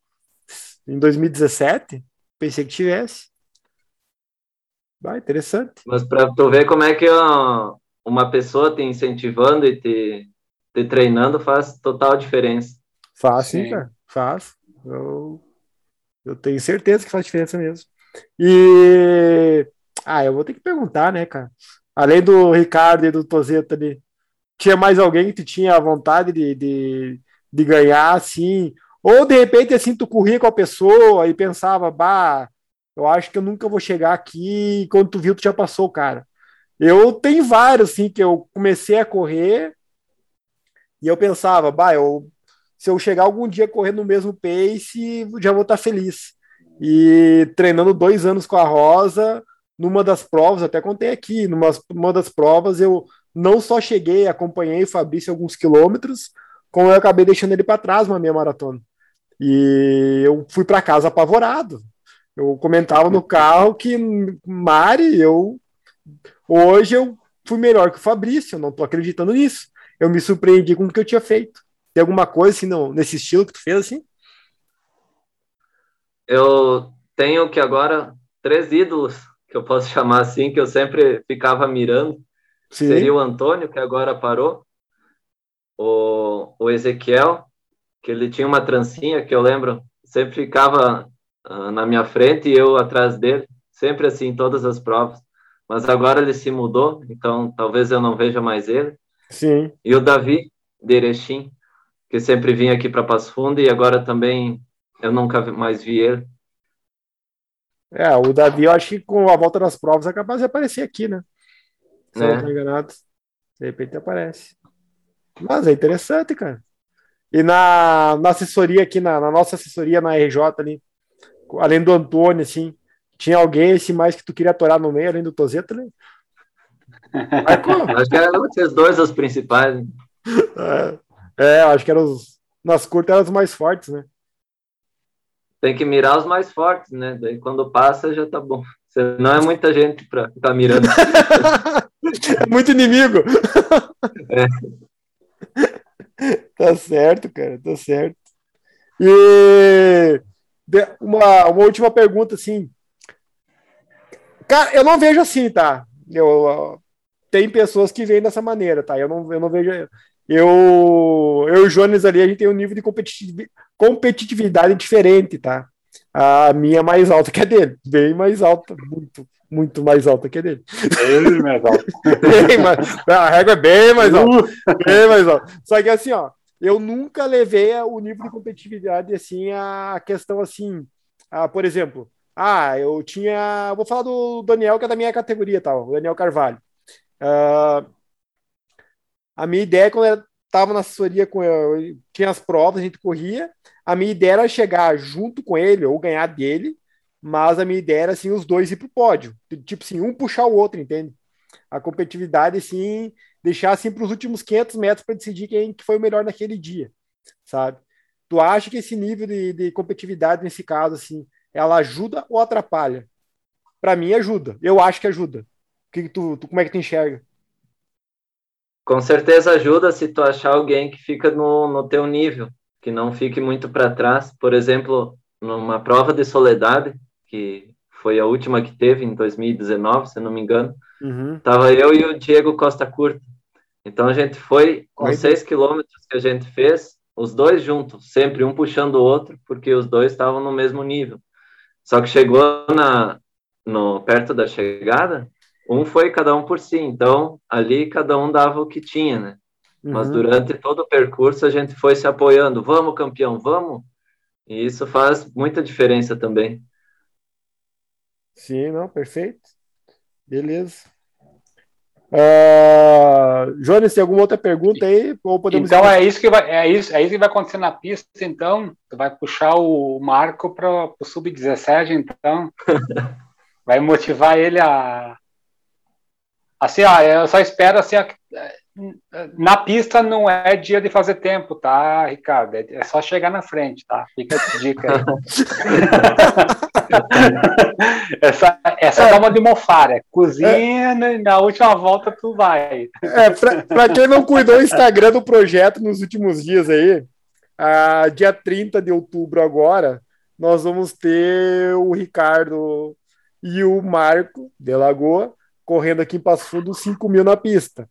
em 2017. Pensei que tivesse. Vai, interessante. Mas para tu ver como é que ó, uma pessoa te incentivando e te, te treinando faz total diferença. Faz sim, Sim. cara. Faz. Eu, eu tenho certeza que faz diferença mesmo. E. Ah, eu vou ter que perguntar, né, cara? Além do Ricardo e do Tozeto ali, tinha mais alguém que tu tinha vontade de, de, de ganhar, assim? Ou de repente, assim, tu corria com a pessoa e pensava, bah, eu acho que eu nunca vou chegar aqui. E quando tu viu, tu já passou, cara. Eu tenho vários, assim, que eu comecei a correr e eu pensava, bah, eu se eu chegar algum dia correndo no mesmo pace, já vou estar feliz. E treinando dois anos com a Rosa, numa das provas, até contei aqui, numa uma das provas eu não só cheguei, acompanhei o Fabrício alguns quilômetros, como eu acabei deixando ele para trás na minha maratona. E eu fui para casa apavorado. Eu comentava no carro que Mari, eu hoje eu fui melhor que o Fabrício, eu não tô acreditando nisso. Eu me surpreendi com o que eu tinha feito. Tem alguma coisa assim no, nesse estilo que tu fez assim? Eu tenho que agora três ídolos que eu posso chamar assim, que eu sempre ficava mirando, Sim. seria o Antônio, que agora parou, o, o Ezequiel, que ele tinha uma trancinha, que eu lembro, sempre ficava uh, na minha frente e eu atrás dele, sempre assim, em todas as provas. Mas agora ele se mudou, então talvez eu não veja mais ele. Sim. E o Davi, de Erechim, que sempre vinha aqui para Passo Fundo e agora também eu nunca mais vi ele. É, o Davi, eu acho que com a volta das provas é capaz de aparecer aqui, né? Se É. não tô enganado. De repente aparece. Mas é interessante, cara. E na, na assessoria aqui, na, na nossa assessoria na RJ ali, além do Antônio, assim, tinha alguém assim mais que tu queria atorar no meio, além do Tozeto, né? Marcou? Acho que eram esses dois os principais. né? É, é, acho que eram os. Nas curtas eram os mais fortes, né? Tem que mirar os mais fortes, né? Daí quando passa já tá bom. Senão é muita gente para ficar mirando. É muito inimigo. Tá certo, cara, tá certo. E uma, uma última pergunta, assim. Cara, eu não vejo assim, tá? Eu, ó, tem pessoas que veem dessa maneira, tá? Eu não, eu não vejo. Eu, eu e o Jones ali, a gente tem um nível de competitivi- competitividade diferente, tá? A minha é mais alta que a dele, bem mais alta, muito, muito mais alta que a dele. Ele, meu Deus. Bem mais- a régua é bem mais alta. Bem mais alta. Só que assim, ó, eu nunca levei o nível de competitividade assim a questão assim, ah, por exemplo, ah, eu tinha, vou falar do Daniel que é da minha categoria, tal, o Daniel Carvalho. Ah, a minha ideia quando eu estava na assessoria com eu, tinha as provas, a gente corria, a minha ideia era chegar junto com ele ou ganhar dele, mas a minha ideia era assim os dois ir pro pódio, tipo assim, um puxar o outro, entende? A competitividade assim, deixar assim para os últimos 500 metros para decidir quem que foi o melhor naquele dia, sabe? Tu acha que esse nível de, de competitividade nesse caso assim, ela ajuda ou atrapalha? Para mim ajuda. Eu acho que ajuda. O que tu, tu como é que tu enxerga? Com certeza ajuda se tu achar alguém que fica no, no teu nível, que não fique muito para trás. Por exemplo, numa prova de soledade, que foi a última que teve em 2019, se não me engano, Uhum. tava eu e o Diego Costa Curta. Então a gente foi nos seis quilômetros que a gente fez, os dois juntos, sempre um puxando o outro, porque os dois estavam no mesmo nível. Só que chegou na, no, perto da chegada, um foi cada um por si. Então ali cada um dava o que tinha, né? Mas Uhum. durante todo o percurso a gente foi se apoiando. Vamos, campeão, vamos! E isso faz muita diferença também. Sim, não, perfeito. Beleza. Ah, Jones, tem alguma outra pergunta aí? Ou podemos Então é isso que vai, é isso, é isso que vai acontecer na pista. Então, tu vai puxar o Marco para o sub-17, então vai motivar ele a assim, ó, eu só espero assim, a- na pista não é dia de fazer tempo, tá, Ricardo? É é só chegar na frente, tá? Fica a dica aí. essa essa é uma de mofar, é cozinha e na última volta tu vai. É, pra, pra quem não cuidou do Instagram do projeto nos últimos dias aí, a, dia 30 de outubro agora, nós vamos ter o Ricardo e o Marco de Lagoa correndo aqui em Passo Fundo 5 mil na pista.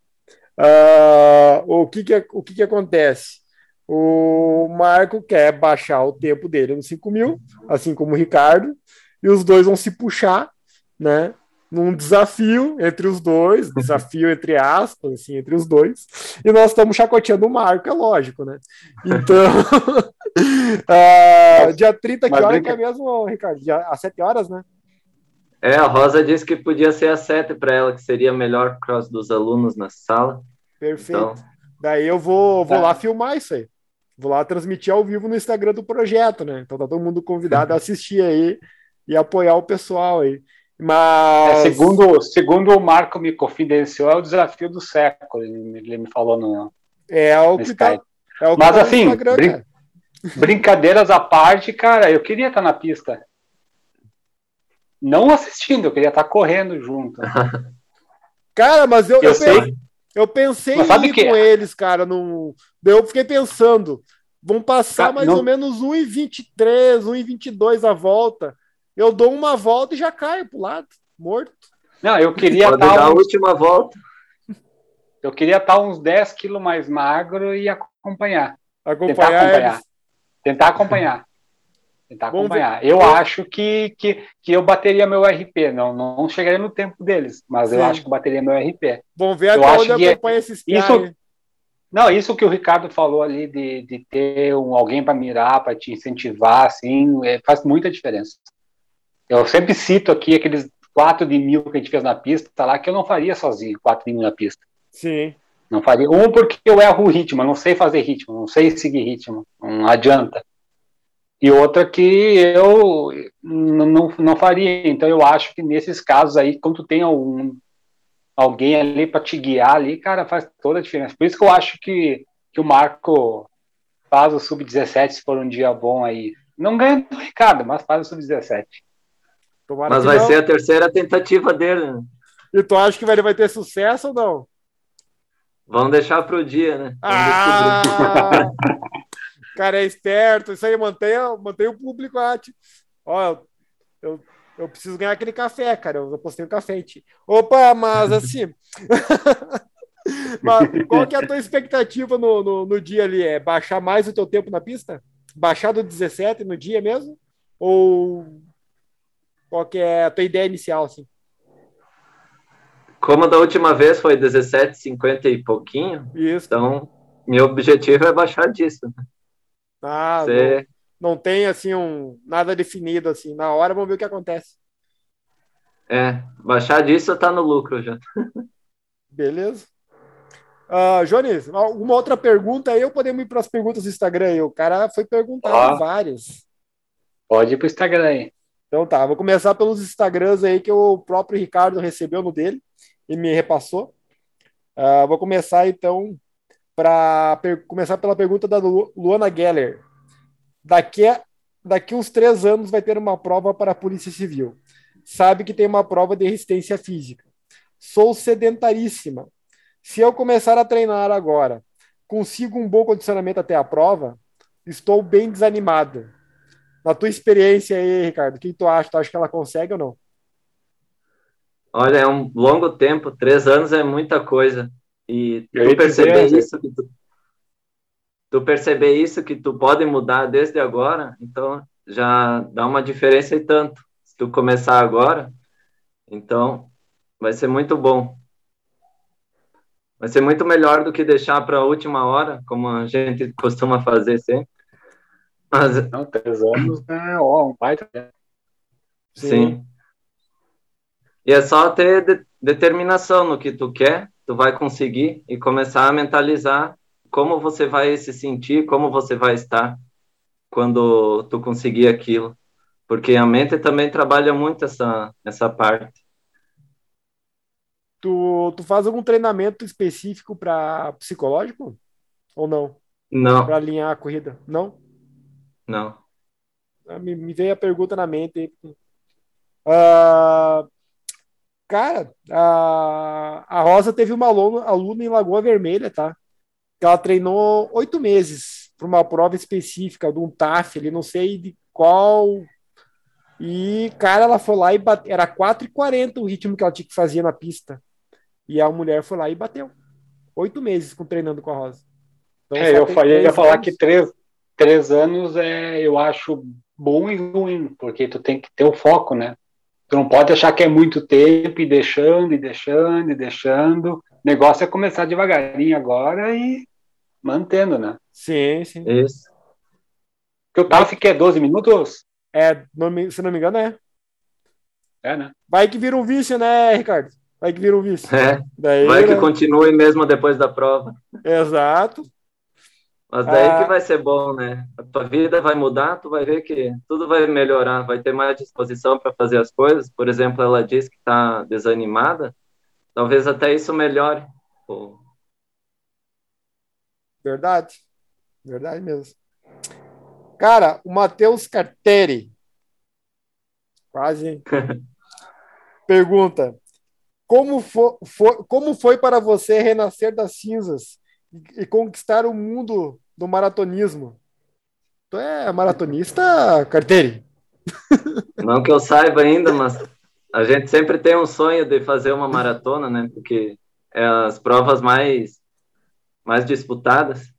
Ah, o que que, o que que acontece? O Marco quer baixar o tempo dele nos 5 mil, assim como o Ricardo, e os dois vão se puxar, né? num desafio entre os dois, desafio entre aspas, assim, entre os dois, e nós estamos chacoteando o Marco, é lógico, né? Então, ah, dia 30, que hora que é mesmo, Ricardo? Dia, às 7 horas, né? É, a Rosa disse que podia ser a sete para ela, que seria melhor cross dos alunos na sala. Perfeito. Então, Daí eu vou, vou Tá. lá filmar isso aí. Vou lá transmitir ao vivo no Instagram do projeto, né? Então tá todo mundo convidado a assistir aí e apoiar o pessoal aí. É, Mas. segundo, segundo o Marco me confidenciou, é o desafio do século. Ele, ele me falou no, É o no que tá, Skype. é o que Mas tá assim, brin- cara. Brincadeiras à parte, cara, eu queria estar na pista. Não assistindo, eu queria estar correndo junto. Cara, mas eu, Eu eu, sei. pen- eu pensei Mas em ir que- com eles, cara. No... Eu fiquei pensando, vão passar Ca- mais não- ou menos 1,23, 1,22 a volta. Eu dou uma volta e já caio pro lado. morto. Não, eu queria Pode dar a uns, última volta. eu queria estar uns 10 quilos mais magro e acompanhar. Tentar Acompanhar, acompanhar. eles. Tentar acompanhar. Tentar Vamos ver. acompanhar. Eu acho que, que, que eu bateria meu RP. Não, não chegaria no tempo deles, mas eu Sim. acho que eu bateria meu RP. Vão ver Eu até onde que acompanha esses isso- caras. Não, isso que o Ricardo falou ali de, de ter um, alguém para mirar, para te incentivar, assim, é, faz muita diferença. Eu sempre cito aqui aqueles 4 de mil que a gente fez na pista lá, que eu não faria sozinho, 4 de mil na pista. Sim. Não faria. Um, porque eu erro o ritmo, eu não sei fazer ritmo, não sei seguir ritmo, não adianta. E outra que eu não, não faria. Então eu acho que nesses casos aí, quando tu tem algum, alguém ali para te guiar ali, cara, faz toda a diferença. Por isso que eu acho que, que o Marco faz o sub-17 se for um dia bom aí. Não ganha do Ricardo, mas faz o sub-17. Tomara Mas vai não. ser a terceira tentativa dele. né? E tu acha que ele vai ter sucesso ou não? Vamos deixar pro dia, né? Vamos. Ah! O cara é esperto, isso aí mantém, mantém o público ativo. Ó, eu, eu, eu preciso ganhar aquele café, cara. Eu postei um café em ti. Opa, mas assim. mas qual que é a tua expectativa no, no, no dia ali? É baixar mais o teu tempo na pista? Baixar do 17 no dia mesmo? Ou qual que é a tua ideia inicial, assim? Como da última vez foi 17,50 e pouquinho, Isso. então meu objetivo é baixar disso. Ah, não, Você- não tem assim um nada definido assim. Na hora vamos ver o que acontece. é, baixar disso tá no lucro já. Beleza? Ah, Jones, alguma outra pergunta aí ou podemos ir para as perguntas do Instagram aí? O cara foi perguntado várias. Pode ir pro Instagram aí. Então tá, vou começar pelos Instagrams aí que o próprio Ricardo recebeu no dele e me repassou. Ah, vou começar então para começar pela pergunta da Lu- Luana Geller. Daqui a, daqui uns três anos vai ter uma prova para a Polícia Civil. Sabe que tem uma prova de resistência física. Sou sedentaríssima. Se eu começar a treinar agora, consigo um bom condicionamento até a prova? Estou bem desanimada. Na tua experiência aí, Ricardo, o que tu acha? Tu acha que ela consegue ou não? Olha, é um longo tempo, três anos é muita coisa. E tu perceber dizer, isso que tu, tu perceber isso que tu pode mudar desde agora, então já dá uma diferença e tanto. Se tu começar agora, então vai ser muito bom. Vai ser muito melhor do que deixar para a última hora, como a gente costuma fazer sempre. Mas Não, três anos é ó, um baita. Sim. E é só ter de- determinação no que tu quer, tu vai conseguir e começar a mentalizar como você vai se sentir, como você vai estar quando tu conseguir aquilo. Porque a mente também trabalha muito essa, essa parte. Tu, tu faz algum treinamento específico para psicológico? Ou não? Não, Para alinhar a corrida? Não? não. Ah, Me, me veio a pergunta na mente. aí. Cara, a, a Rosa teve uma aluna, aluna em Lagoa Vermelha, tá? Que ela treinou oito meses para uma prova específica, de um TAF, ali, não sei de qual. E, cara, ela foi lá e bateu. Era 4h40 o ritmo que ela tinha que fazer na pista. E a mulher foi lá e bateu. Oito meses com treinando com a Rosa. Então, É, eu falei, ia falar anos. que três, três anos é, eu acho bom e ruim, porque tu tem que ter o foco, né? Tu não pode achar que é muito tempo e deixando, e deixando, e deixando. O negócio é começar devagarinho agora e mantendo, né? Sim, sim. Isso. Porque o TAF que é 12 minutos? É, se não me engano, é. É, né? Vai que vira um vício, né, Ricardo? Vai que vira um vício. É, Daí, vai que né? continue mesmo depois da prova. Exato. Mas daí Ah. que vai ser bom, né? A tua vida vai mudar, tu vai ver que tudo vai melhorar, vai ter mais disposição para fazer as coisas. Por exemplo, ela diz que está desanimada, talvez até isso melhore. Pô, Verdade. Verdade mesmo. Cara, o Matheus Carteri. Quase. hein? Pergunta: como, como foi para você renascer das cinzas e conquistar o mundo do maratonismo? Tu é maratonista, Carteri? Não que eu saiba ainda, mas a gente sempre tem um sonho de fazer uma maratona, né? Porque é as provas mais, mais disputadas.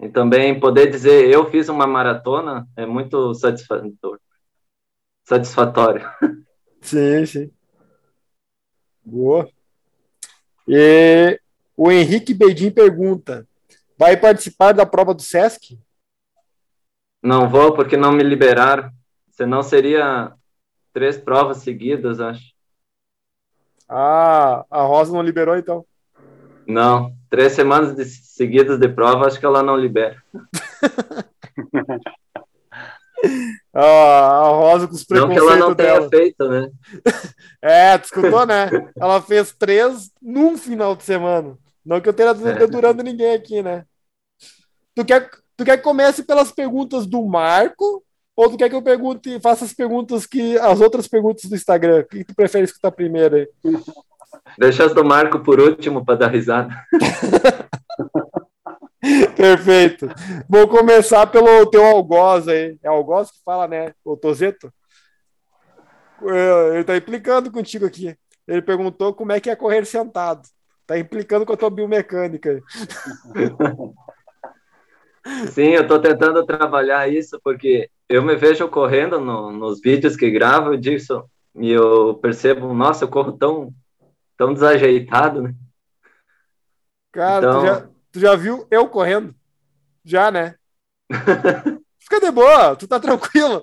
E também poder dizer eu fiz uma maratona é muito satisfatório. Satisfatório. Sim, sim. Boa. E o Henrique Bedin pergunta: vai participar da prova do SESC? Não vou porque não me liberaram. Senão seria três provas seguidas, acho. Ah, a Rosa não liberou então? Não, três semanas de, seguidas de prova, acho que ela não libera. ah, a Rosa com os preconceitos Não que ela não dela. tenha feito, né? É, tu escutou, né? Ela fez três num final de semana. Não que eu tenha É. dedurando ninguém aqui, né? Tu quer, tu quer que comece pelas perguntas do Marco? Ou tu quer que eu pergunte, faça as perguntas que. as outras perguntas do Instagram? O que tu prefere escutar primeiro aí? Deixa as do Marco por último para dar risada. Perfeito. Vou começar pelo teu algoz aí. É algoz que fala, né? O Tozeto? É, Ele tá implicando contigo aqui. Ele perguntou como é que é correr sentado. Tá implicando com a tua biomecânica. Sim, eu estou tentando trabalhar isso porque eu me vejo correndo no- nos vídeos que gravo disso e eu percebo, nossa, eu corro tão, tão desajeitado, né? Cara, Então- tu, já, tu já viu eu correndo? Já, né? Fica de boa, tu tá tranquilo.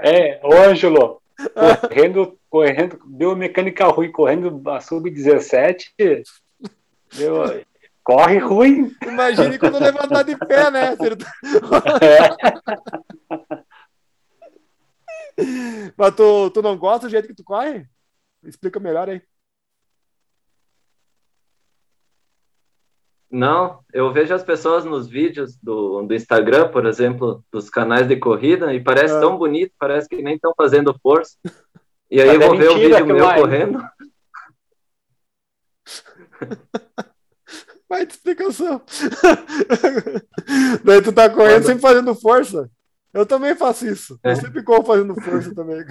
É, ô Ângelo, correndo, correndo, deu mecânica ruim, correndo a sub-17, deu- corre ruim. Imagine quando levantar de pé, né? É, Mas tu, tu não gosta do jeito que tu corre? Explica melhor aí. Não, eu vejo as pessoas nos vídeos do, do Instagram, por exemplo, dos canais de corrida, e parece Ah. tão bonito, parece que nem estão fazendo força. E aí Mas eu é vou ver o vídeo meu hein? correndo. Vai de explicação. Daí tu tá correndo Manda. sempre fazendo força. Eu também faço isso. Eu É. sempre corro fazendo força também.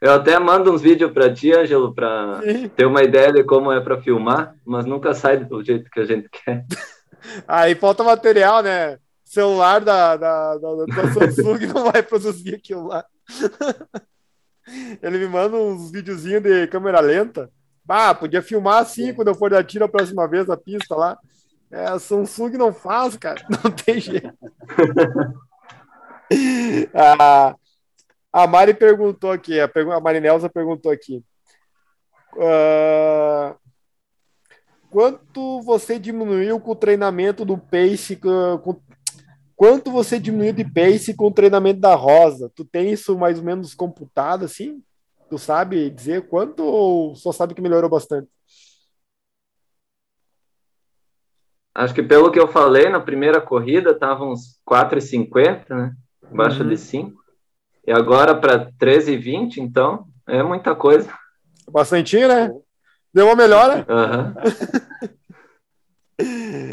Eu até mando uns vídeos para ti, Ângelo, para ter uma ideia de como é para filmar, mas nunca sai do jeito que a gente quer. Aí falta material, né? Celular da, da, da, da Samsung não vai produzir aquilo lá. Ele me manda uns videozinhos de câmera lenta. Bah, podia filmar assim quando eu for dar tiro a próxima vez na pista lá. É, a Samsung não faz, cara. Não tem jeito. a, a Mari perguntou aqui, a, pergu- a Marinelza perguntou aqui. ah, quanto você diminuiu com o treinamento do pace? com- com- quanto você diminuiu de pace com o treinamento da Rosa? Tu tem isso mais ou menos computado assim? Tu sabe dizer quanto ou só sabe que melhorou bastante? Acho que pelo que eu falei, na primeira corrida tava uns 4,50, né? Abaixo Uhum. de 5. E agora para 13,20, então é muita coisa. Bastantinho, né? Deu uma melhora? Aham.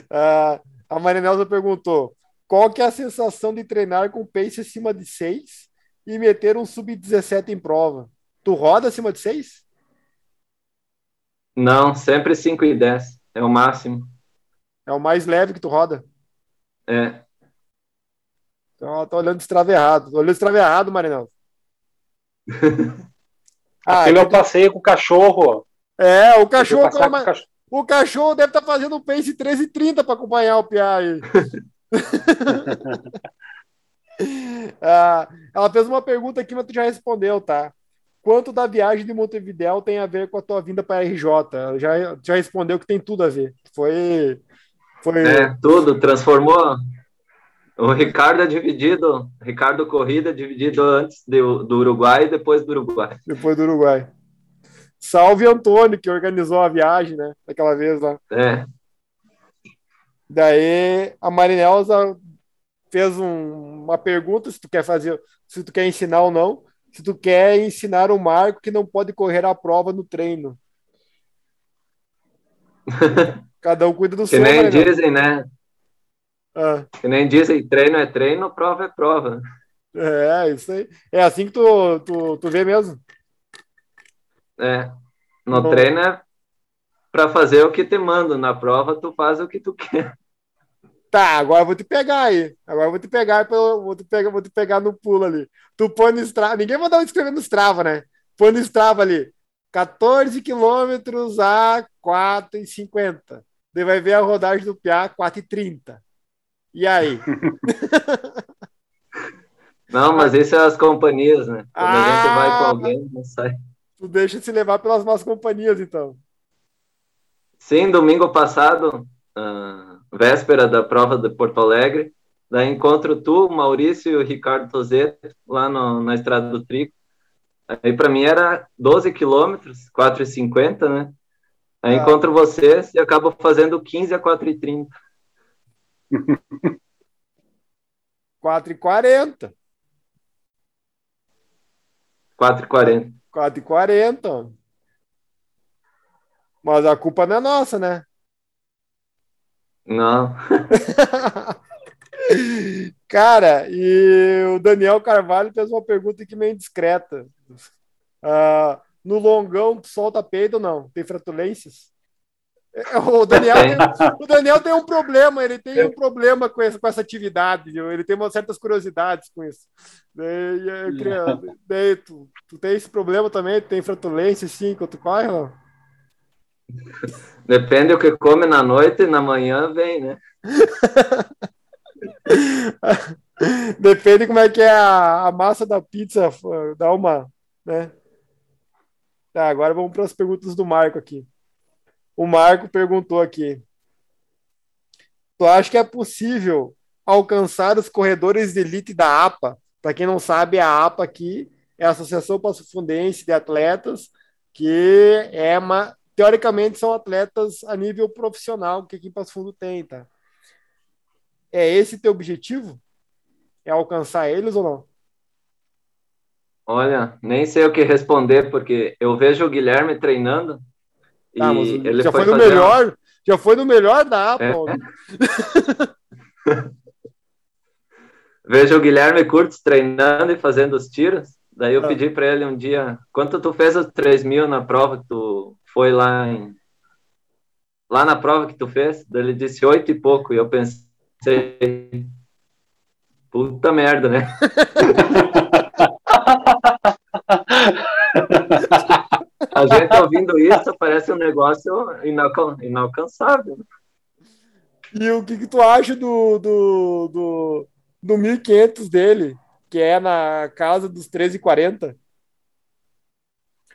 Ah, a Marinelza perguntou: qual que é a sensação de treinar com pace acima de 6 e meter um sub-17 em prova? Tu roda acima de 6? Não, sempre 5 e 10. É o máximo. É o mais leve que tu roda. É. Tá olhando estrava errado. Tô olhando estrava errado, Marinelza. Ah, Aquele eu passei com o cachorro. é, o cachorro, com o mas- cachorro. o cachorro deve estar fazendo um pace 13,30 para acompanhar o Piá aí. Ah, ela fez uma pergunta aqui, mas tu já respondeu, tá? Quanto da viagem de Montevidéu tem a ver com a tua vinda para RJ? Já, já respondeu que tem tudo a ver. Foi. Foi. É, tudo. Transformou. O Ricardo é dividido. Ricardo Corrida é dividido antes do, do Uruguai e depois do Uruguai. Depois do Uruguai. Salve Antônio, que organizou a viagem, né? Daquela vez lá. É. Daí a Marinelza fez um- uma pergunta se tu quer fazer, se tu quer ensinar ou não, se tu quer ensinar o Marco que não pode correr a prova no treino. Cada um cuida do Que seu, nem Marinelza. dizem, né? Ah, Que nem dizem, treino é treino, prova é prova. É, isso aí. É assim que tu, tu, tu vê mesmo. É. No Bom. treino é pra fazer o que te mando. Na prova, tu faz o que tu quer. Tá, agora eu vou te pegar aí. Agora eu vou te pegar, pelo, vou te pegar, vou te pegar no pulo ali. Tu põe no Strava. Ninguém mandou escrever no Strava, né? Põe no Strava ali. 14 quilômetros a 4,50. Daí vai ver a rodagem do PA 4,30. E aí? Não, mas isso é as companhias, né? Quando a gente Ah, vai com alguém, não sai. Tu deixa se levar pelas más companhias, então. Sim, domingo passado, ah, véspera da prova de Porto Alegre, daí encontro tu, Maurício e o Ricardo Tozeto lá no- na Estrada do Trigo. Aí para mim era 12 quilômetros, 4,50, né? Aí Ah. encontro vocês e acabo fazendo 15 a 4,30. 4,40. 4,40. 4,40. Mas a culpa não é nossa, né? Não. Cara, e o Daniel Carvalho fez uma pergunta aqui meio discreta. Ah, no longão, tu solta peido ou não? Tem fratulências? É, O Daniel, Tem. o Daniel tem um problema, ele tem um problema com essa, com essa atividade, viu? ele tem umas certas curiosidades com isso. Daí, queria- daí tu, tu tem esse problema também? Tem fratulência, sim, tu corre, não? Depende do que come na noite e na manhã vem, né? Depende como é que é a, a massa da pizza, dá uma, né? Tá, agora vamos para as perguntas do Marco aqui. O Marco perguntou aqui: Tu acha que é possível alcançar os corredores de elite da APA? Para quem não sabe, a APA aqui é a Associação Passo Fundense de Atletas, que é uma, teoricamente são atletas a nível profissional que aqui em Passo Fundo tem, tá? É esse teu objetivo? É alcançar eles ou não? Olha, nem sei o que responder, porque eu vejo o Guilherme treinando e Tá, ele já foi foi no uma- melhor, já foi no melhor da. É. ó. Vejo o Guilherme Curtis treinando e fazendo os tiros. Daí eu Ah. pedi para ele um dia, quanto tu fez os 3 mil na prova que tu foi lá em... Lá na prova que tu fez? Daí ele disse oito e pouco. E eu pensei, puta merda, né? A gente ouvindo isso parece um negócio inalcan- inalcançável. E o que, que tu acha do, do, do, do 1500 dele, que é na casa dos 13,40?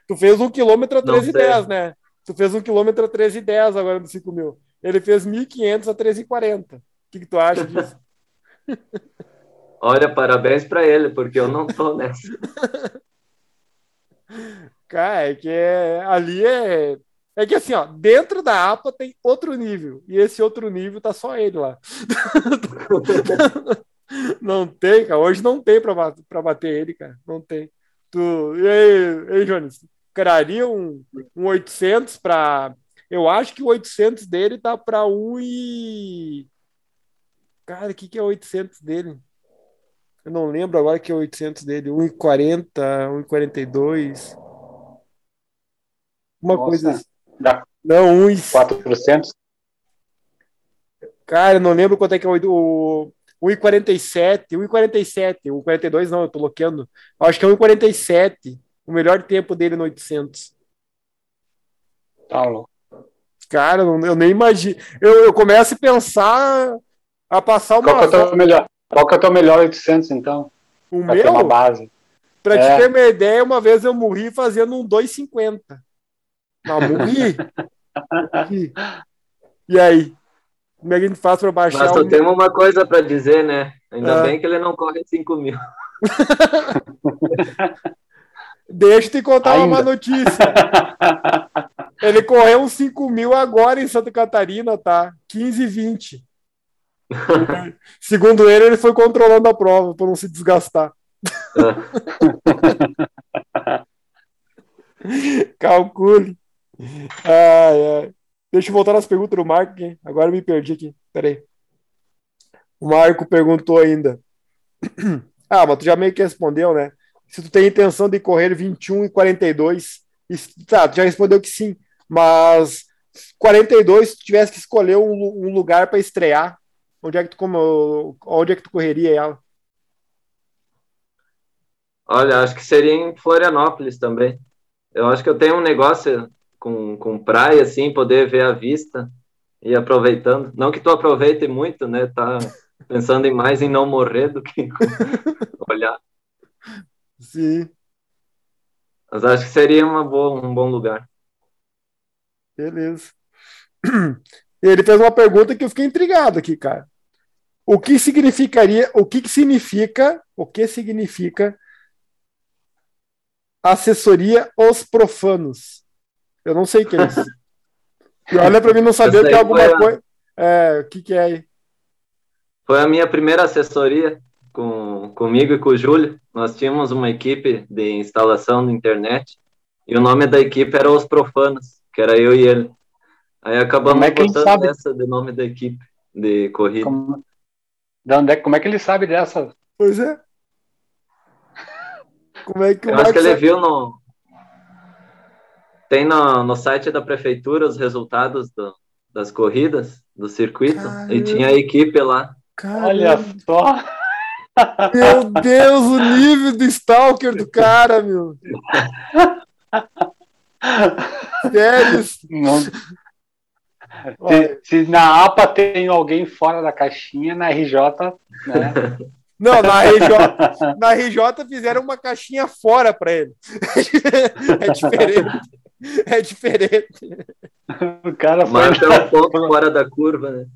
Tu fez um quilômetro a Não 13,10, né? Tu fez um quilômetro a 13,10 agora no 5 mil. Ele fez 1.500 a 13,40. O que, que tu acha disso? Olha, parabéns para ele, porque eu não tô nessa. Cara, é que é, ali é. É que assim, ó, dentro da APA tem outro nível. E esse outro nível tá só ele lá. não tem, cara. Hoje não tem pra, pra bater ele, cara. Não tem. Tu... E aí, ei, Jones? Criaria um, um 800 pra. Eu acho que o 800 dele tá pra 1 e. Cara, o que, que é o 800 dele? Eu não lembro agora que é o 800 dele. 1,40, 1,42. Uma Nossa. coisa assim. Dá Não, 1 e... 4%. Cara, eu não lembro quanto é que é o, o 1,47. 1,47. O 42 não, eu tô bloqueando. Acho que é 1,47. O melhor tempo dele no 800. Tá louco. Cara, eu, nem imagino. Eu, eu começo a pensar a passar Qual uma. que é o melhor? Qual que é o teu melhor 800, então? O Pra ter uma meu, base. pra te É. ter uma ideia, uma vez eu morri fazendo um 2,50. Não, morri. morri. E aí? Como é que a gente faz pra baixar Mas só temos uma coisa para dizer, né? Ainda Ah. bem que ele não corre 5 mil. Deixa eu te contar uma Ainda. notícia. Ele correu uns 5 mil agora em Santa Catarina, tá? 15 e 20. Segundo ele, ele foi controlando a prova para não se desgastar. Calcule. Ai, ai. Deixa eu voltar nas perguntas do Marco. Agora eu me perdi aqui. Peraí. O Marco perguntou ainda. Ah, mas tu já meio que respondeu, né? Se tu tem intenção de correr 21 e 42, e, tá, tu já respondeu que sim, mas 42, se tu tivesse que escolher um, um lugar para estrear, onde é que tu como, onde é que tu correria ela? Olha, acho que seria em Florianópolis também. Eu acho que eu tenho um negócio com, com praia, assim, poder ver a vista e aproveitando. Não que tu aproveite muito, né? Tá pensando em mais em não morrer do que olhar. Sim. Mas acho que seria uma boa, um bom lugar. Beleza. Ele fez uma pergunta que eu fiquei intrigado aqui, cara. O que significaria, o que, que significa, o que significa assessoria aos profanos? Eu não sei o que é isso. E olha para mim não saber que é alguma coisa. É, o que, que é aí? Foi a minha primeira assessoria com, comigo e com o Júlio. Nós tínhamos uma equipe de instalação de internet e o nome da equipe era Os Profanos, que era eu e ele. Aí acabamos é botando sabe? essa de nome da equipe de corrida. Como, de onde é, como é que ele sabe dessa? Pois é. Como é que eu acho que ele viu no. Tem no, no site da prefeitura os resultados do, das corridas do circuito Caramba. e tinha a equipe lá. Caramba. Olha só! Meu Deus, o nível do stalker do cara, meu. Sério? Não. Se, se, na APA tem alguém fora da caixinha, na RJ, né? Não, na RJ, na RJ fizeram uma caixinha fora para ele. É diferente. É diferente. O cara foi. Mas um ponto fora da curva, né?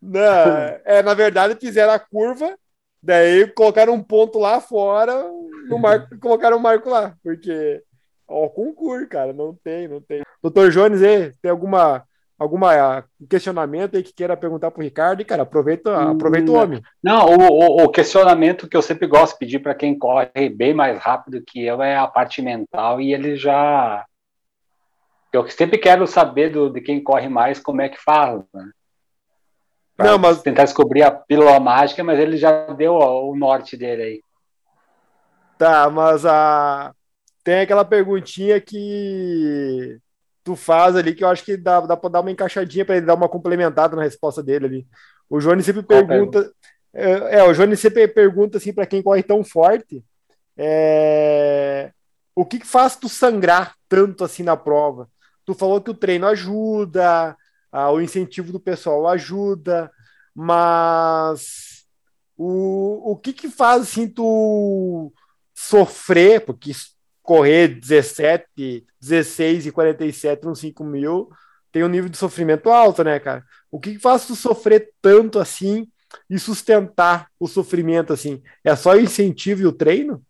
Não, é, na verdade, fizeram a curva, daí colocaram um ponto lá fora, no marco, colocaram um marco lá, porque. Ó, concurso, cara, não tem, não tem. Doutor Jones, aí, tem alguma alguma questionamento aí que queira perguntar para o Ricardo, e, cara, aproveita, aproveita o homem. Não, o, o, questionamento que eu sempre gosto de pedir para quem corre bem mais rápido que eu é a parte mental, e ele já. Eu sempre quero saber do, de quem corre mais como é que faz, né? Pra não, mas... tentar descobrir a pílula mágica, mas ele já deu ó, o norte dele aí. Tá, mas a... tem aquela perguntinha que tu faz ali que eu acho que dá, dá para dar uma encaixadinha para ele dar uma complementada na resposta dele ali. O Johnny sempre pergunta. É, é, o Johnny sempre pergunta assim para quem corre tão forte. É, o que, que faz tu sangrar tanto assim na prova? Tu falou que o treino ajuda, a, o incentivo do pessoal ajuda, mas o, o que que faz assim tu sofrer, porque correr 17, 16 e 47 nos 5 mil tem um nível de sofrimento alto, né, cara? O que faz tu sofrer tanto assim e sustentar o sofrimento assim? É só o incentivo e o treino?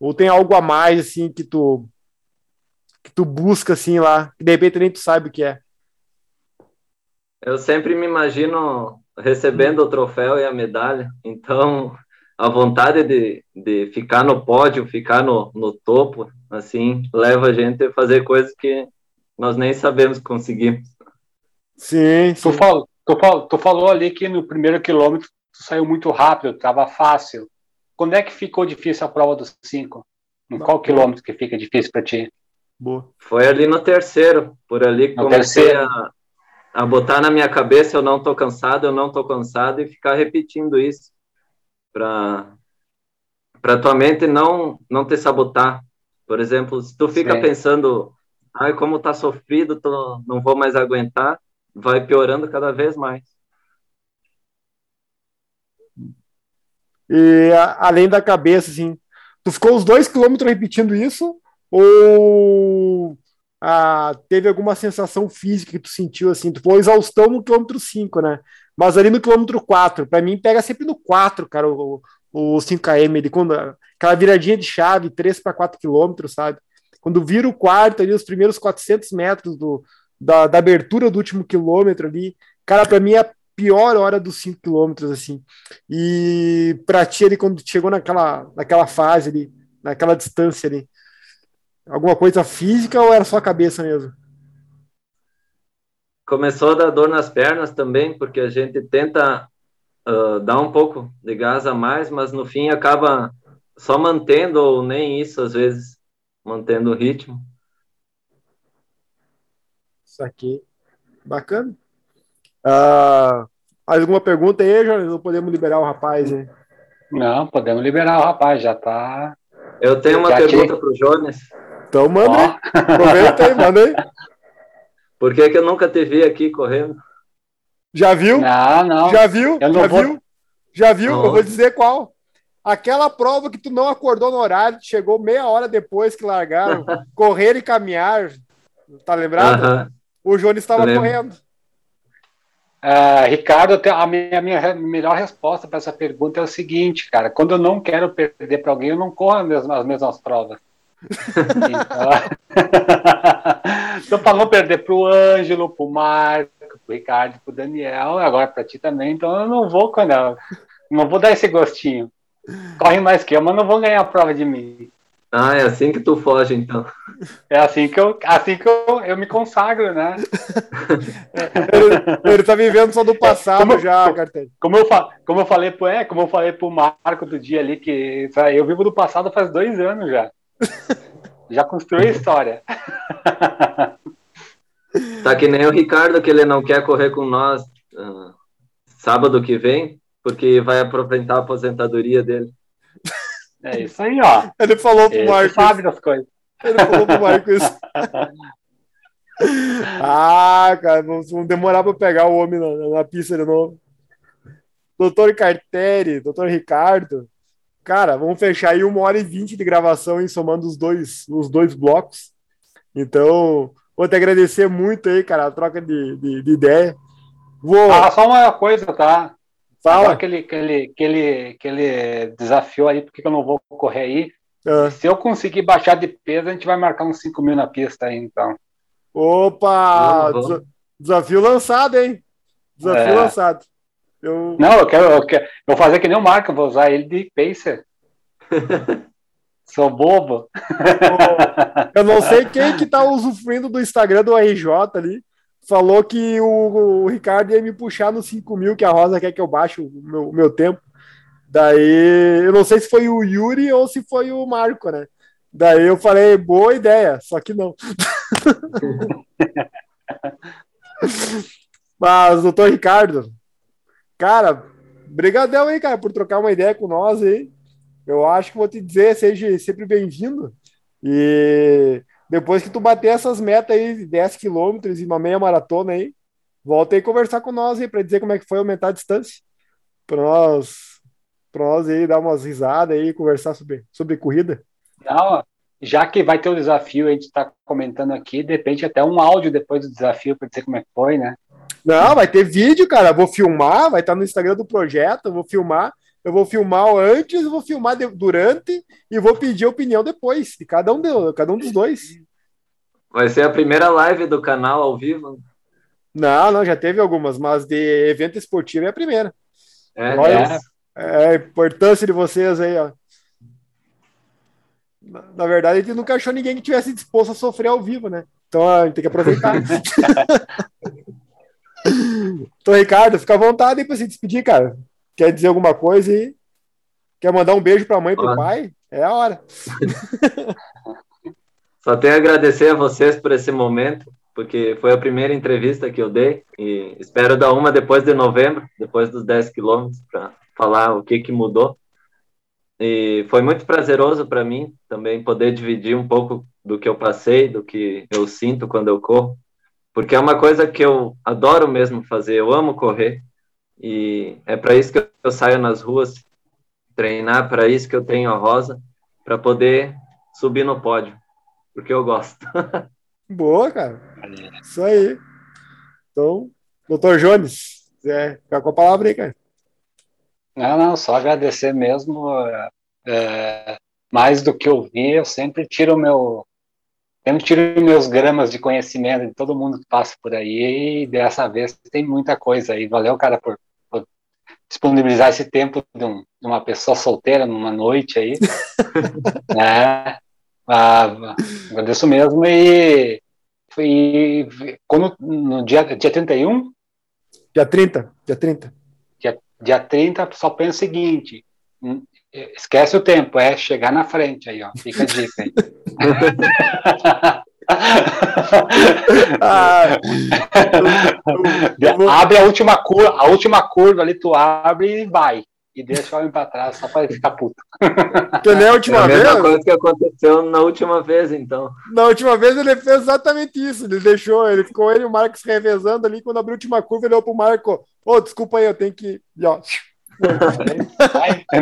Ou tem algo a mais assim que tu que tu busca assim lá, que de repente nem tu sabe o que é? Eu sempre me imagino recebendo o troféu e a medalha, então a vontade de, de ficar no pódio, ficar no, no topo, assim, leva a gente a fazer coisas que nós nem sabemos conseguir. Sim, sim. Tu, falou, tu, falou, tu falou ali que no primeiro quilômetro tu saiu muito rápido, estava fácil. Quando é que ficou difícil a prova dos cinco? Em qual quilômetro que fica difícil para ti? Boa. Foi ali no terceiro, por ali que comecei a, a botar na minha cabeça eu não tô cansado, eu não tô cansado e ficar repetindo isso para para tua mente não não te sabotar. Por exemplo, se tu fica Sim. pensando, ai, como tá sofrido, tô, não vou mais aguentar, vai piorando cada vez mais. E a, além da cabeça, assim, tu ficou os dois quilômetros repetindo isso? Ou ah, teve alguma sensação física que tu sentiu assim? Tu foi exaustão no quilômetro 5, né? Mas ali no quilômetro 4, para mim pega sempre no 4, cara, o, o 5km, ele, quando, aquela viradinha de chave, 3 para 4 quilômetros, sabe? Quando vira o quarto ali, os primeiros 400 metros do, da, da abertura do último quilômetro ali, cara, para mim é a pior hora dos 5 quilômetros, assim. E pra ti ali, quando chegou naquela, naquela fase ali, naquela distância ali, alguma coisa física ou era só a cabeça mesmo? começou a dar dor nas pernas também, porque a gente tenta uh, dá um pouco de gás a mais, mas no fim acaba só mantendo ou nem isso às vezes, mantendo o ritmo. Isso aqui, bacana. Uh, mais alguma pergunta aí, Jorge? Não podemos liberar o rapaz, hein? Não, podemos liberar o rapaz, já tá. Eu tenho uma Já pergunta para o Jones. Então manda aí. Ó, Aproveita aí, manda aí. Por que, que eu nunca te vi aqui correndo? Já viu? não, não. Já viu? Eu não Já vou- viu? Já viu? Não. Eu vou dizer qual. Aquela prova que tu não acordou no horário, chegou meia hora depois que largaram, correr e caminhar. Tá lembrado? Aham. O Jones estava correndo. Ah, Ricardo, a minha, a minha melhor resposta para essa pergunta é o seguinte, cara. Quando eu não quero perder para alguém, eu não corro as mesmas, as mesmas provas. Então, para não perder para o Ângelo, para o Marco, para o Ricardo, para o Daniel, agora para ti também, então eu não vou quando eu- não vou dar esse gostinho. Corre mais que eu, mas não vão ganhar a prova de mim. Ah, é assim que tu foge, então. É assim que eu, assim que eu, eu me consagro, né? Ele, ele tá vivendo só do passado Como- já, Cartelli. Como eu, como eu falei pro, é, como eu falei pro Marco do dia ali, que sabe, eu vivo do passado faz dois anos já. Já construí a história. Tá que nem o Ricardo, que ele não quer correr com nós ah, sábado que vem, porque vai aproveitar a aposentadoria dele. É isso aí, ó. Ele falou pro Ele Marcos. sabe das coisas. Ele falou pro Marcos isso. Ah, cara, vamos, vamos demorar pra pegar o homem na, na pista de novo. Doutor Carteri, doutor Ricardo. Cara, vamos fechar aí uma hora e vinte de gravação, hein, somando os dois, os dois blocos. Então, vou te agradecer muito aí, cara, a troca de, de, de ideia. Vou, Ah, só uma coisa, tá? fala. Agora que ele, que, ele, que, ele, que ele desafiou aí, por que que eu não vou correr aí? Ah, Se eu conseguir baixar de peso, a gente vai marcar uns 5 mil na pista aí, então. opa! Desa- Desafio lançado, hein? Desafio É. lançado. Eu, Não, eu quero, eu quero. Eu vou fazer que nem o Marco, vou usar ele de pacer. Sou bobo. Eu não sei quem que tá usufruindo do Instagram do RJ ali. Falou que o, o Ricardo ia me puxar nos 5 mil, que a Rosa quer que eu baixe o meu, meu tempo. Daí, eu não sei se foi o Yuri ou se foi o Marco, né? Daí eu falei, boa ideia, só que não. Mas, doutor Ricardo, cara, brigadão aí, cara, por trocar uma ideia com nós aí. Eu acho que vou te dizer, seja sempre bem-vindo. E depois que tu bater essas metas aí, de 10 quilômetros e uma meia maratona aí, volta aí conversar com nós aí para dizer como é que foi aumentar a distância. Para nós, nós aí dar umas risadas aí, conversar sobre, sobre corrida. Não, já que vai ter o desafio, a gente está comentando aqui, de repente até um áudio depois do desafio para dizer como é que foi, né? Não, vai ter vídeo, cara. Vou filmar, vai estar no Instagram do projeto, eu vou filmar. Eu vou filmar antes, eu vou filmar durante e vou pedir opinião depois de cada um, de, cada um dos dois. Vai ser a primeira live do canal ao vivo. Não, não, já teve algumas, mas de evento esportivo é a primeira. É, Olha, É a importância de vocês aí, ó. Na, na verdade, a gente nunca achou ninguém que tivesse disposto a sofrer ao vivo, né? Então a gente tem que aproveitar. então, Ricardo, fica à vontade aí pra se despedir, cara. Quer dizer alguma coisa aí? Quer mandar um beijo pra mãe e pro Olá. pai? É a hora. Só tenho a agradecer a vocês por esse momento, porque foi a primeira entrevista que eu dei e espero dar uma depois de novembro, depois dos 10 quilômetros, para falar o que, que mudou. E foi muito prazeroso para mim também poder dividir um pouco do que eu passei, do que eu sinto quando eu corro, porque é uma coisa que eu adoro mesmo fazer, eu amo correr e é para isso que eu saio nas ruas treinar, para isso que eu tenho a Rosa, para poder subir no pódio porque eu gosto. Boa, cara. Isso aí. Então, doutor Jones, é, fica com a palavra aí, cara. Não, não, só agradecer mesmo. é, mais do que eu vi, eu sempre tiro o meu. Sempre tiro meus gramas de conhecimento de todo mundo que passa por aí, e dessa vez tem muita coisa aí. Valeu, cara, por, por disponibilizar esse tempo de, um- de uma pessoa solteira numa noite aí. né? Ah, agradeço mesmo e, e quando, no dia, dia 31, Dia 30, dia 30. dia 30, só pensa o seguinte: hum, esquece o tempo, é chegar na frente aí, ó. Fica a dica aí. ah, abre a última curva, a última curva ali, tu abre e vai. E deixa o homem pra trás, só pra ficar puto. Que nem a última é a vez. mesma coisa que aconteceu na última vez, então. Na última vez ele fez exatamente isso. Ele deixou, ele ficou ele e o Marcos revezando ali. Quando abriu a última curva, ele olhou pro Marco: Ô, oh, desculpa aí, eu tenho que. E, ó.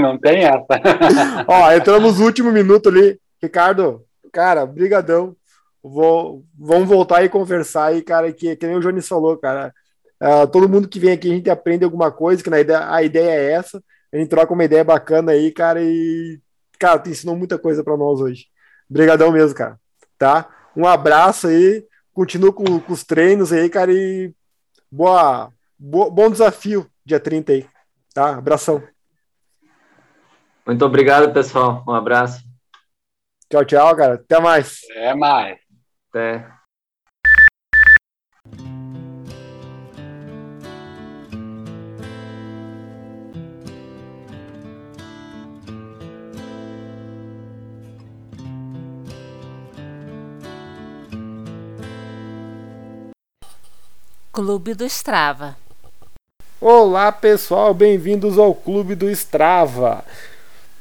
Não tem essa. ó, entramos no último minuto ali. Ricardo, cara, brigadão. Vou, vamos voltar e conversar aí, cara, que, que nem o Jones falou, cara. Uh, todo mundo que vem aqui, a gente aprende alguma coisa, que na ideia, a ideia é essa. A gente troca uma ideia bacana aí, cara, e, cara, tu ensinou muita coisa para nós hoje. Obrigadão mesmo, cara. Tá? Um abraço aí, continua com, com os treinos aí, cara, e boa, boa, bom desafio dia 30 aí, tá? Abração. Muito obrigado, pessoal. Um abraço. Tchau, tchau, cara. Até mais. Até mais. Até. Clube do Strava. Olá pessoal, bem-vindos ao Clube do Strava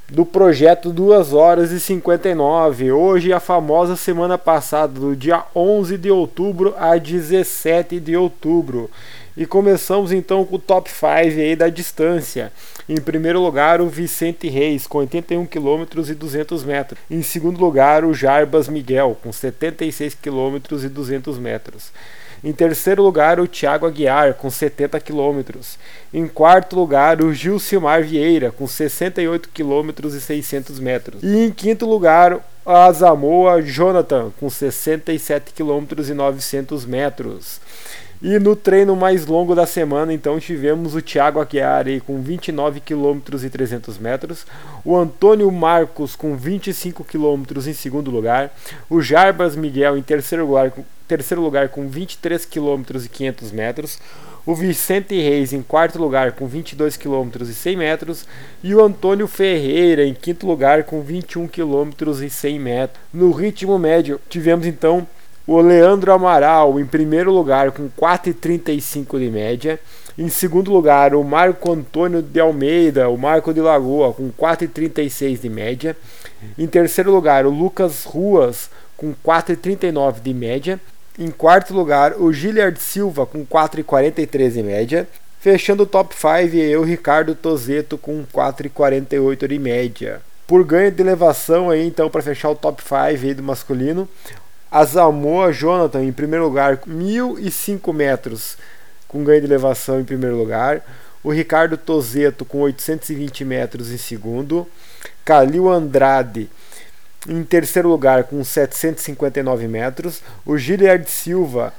do projeto 2 horas e 59. Hoje a famosa semana passada, do dia 11 de outubro a 17 de outubro. E começamos então com o top 5 aí da distância. Em primeiro lugar, o Vicente Reis, com 81 km e 200 metros. Em segundo lugar, o Jarbas Miguel, com 76 km e 200 metros. Em terceiro lugar, o Thiago Aguiar, com 70 quilômetros. Em quarto lugar, o Gilcimar Vieira, com 68 quilômetros e 600 metros. E em quinto lugar, a Zamoa Jonathan, com 67 quilômetros e 900 metros. E no treino mais longo da semana, então, tivemos o Thiago Aguiar aí, com 29 km e 300 metros, o Antônio Marcos com 25 km em segundo lugar, o Jarbas Miguel em terceiro lugar, terceiro lugar com 23 km e 500 metros, o Vicente Reis em quarto lugar com 22 km e 100 metros e o Antônio Ferreira em quinto lugar com 21 km e 100 metros. No ritmo médio, tivemos então o Leandro Amaral em primeiro lugar com 4,35 de média. Em segundo lugar, o Marco Antônio de Almeida, o Marco de Lagoa, com 4,36 de média. Em terceiro lugar, o Lucas Ruas, com 4,39 de média. Em quarto lugar, o Giliard Silva, com 4,43 de média. Fechando o top 5, eu, Ricardo Tozeto, com 4,48 de média. Por ganho de elevação aí, então, para fechar o top 5 do masculino, a Zamoa Jonathan em primeiro lugar, 1.005 metros com ganho de elevação em primeiro lugar. O Ricardo Tozeto com 820 metros em segundo. Calil Andrade em terceiro lugar com 759 metros. O Giliard Silva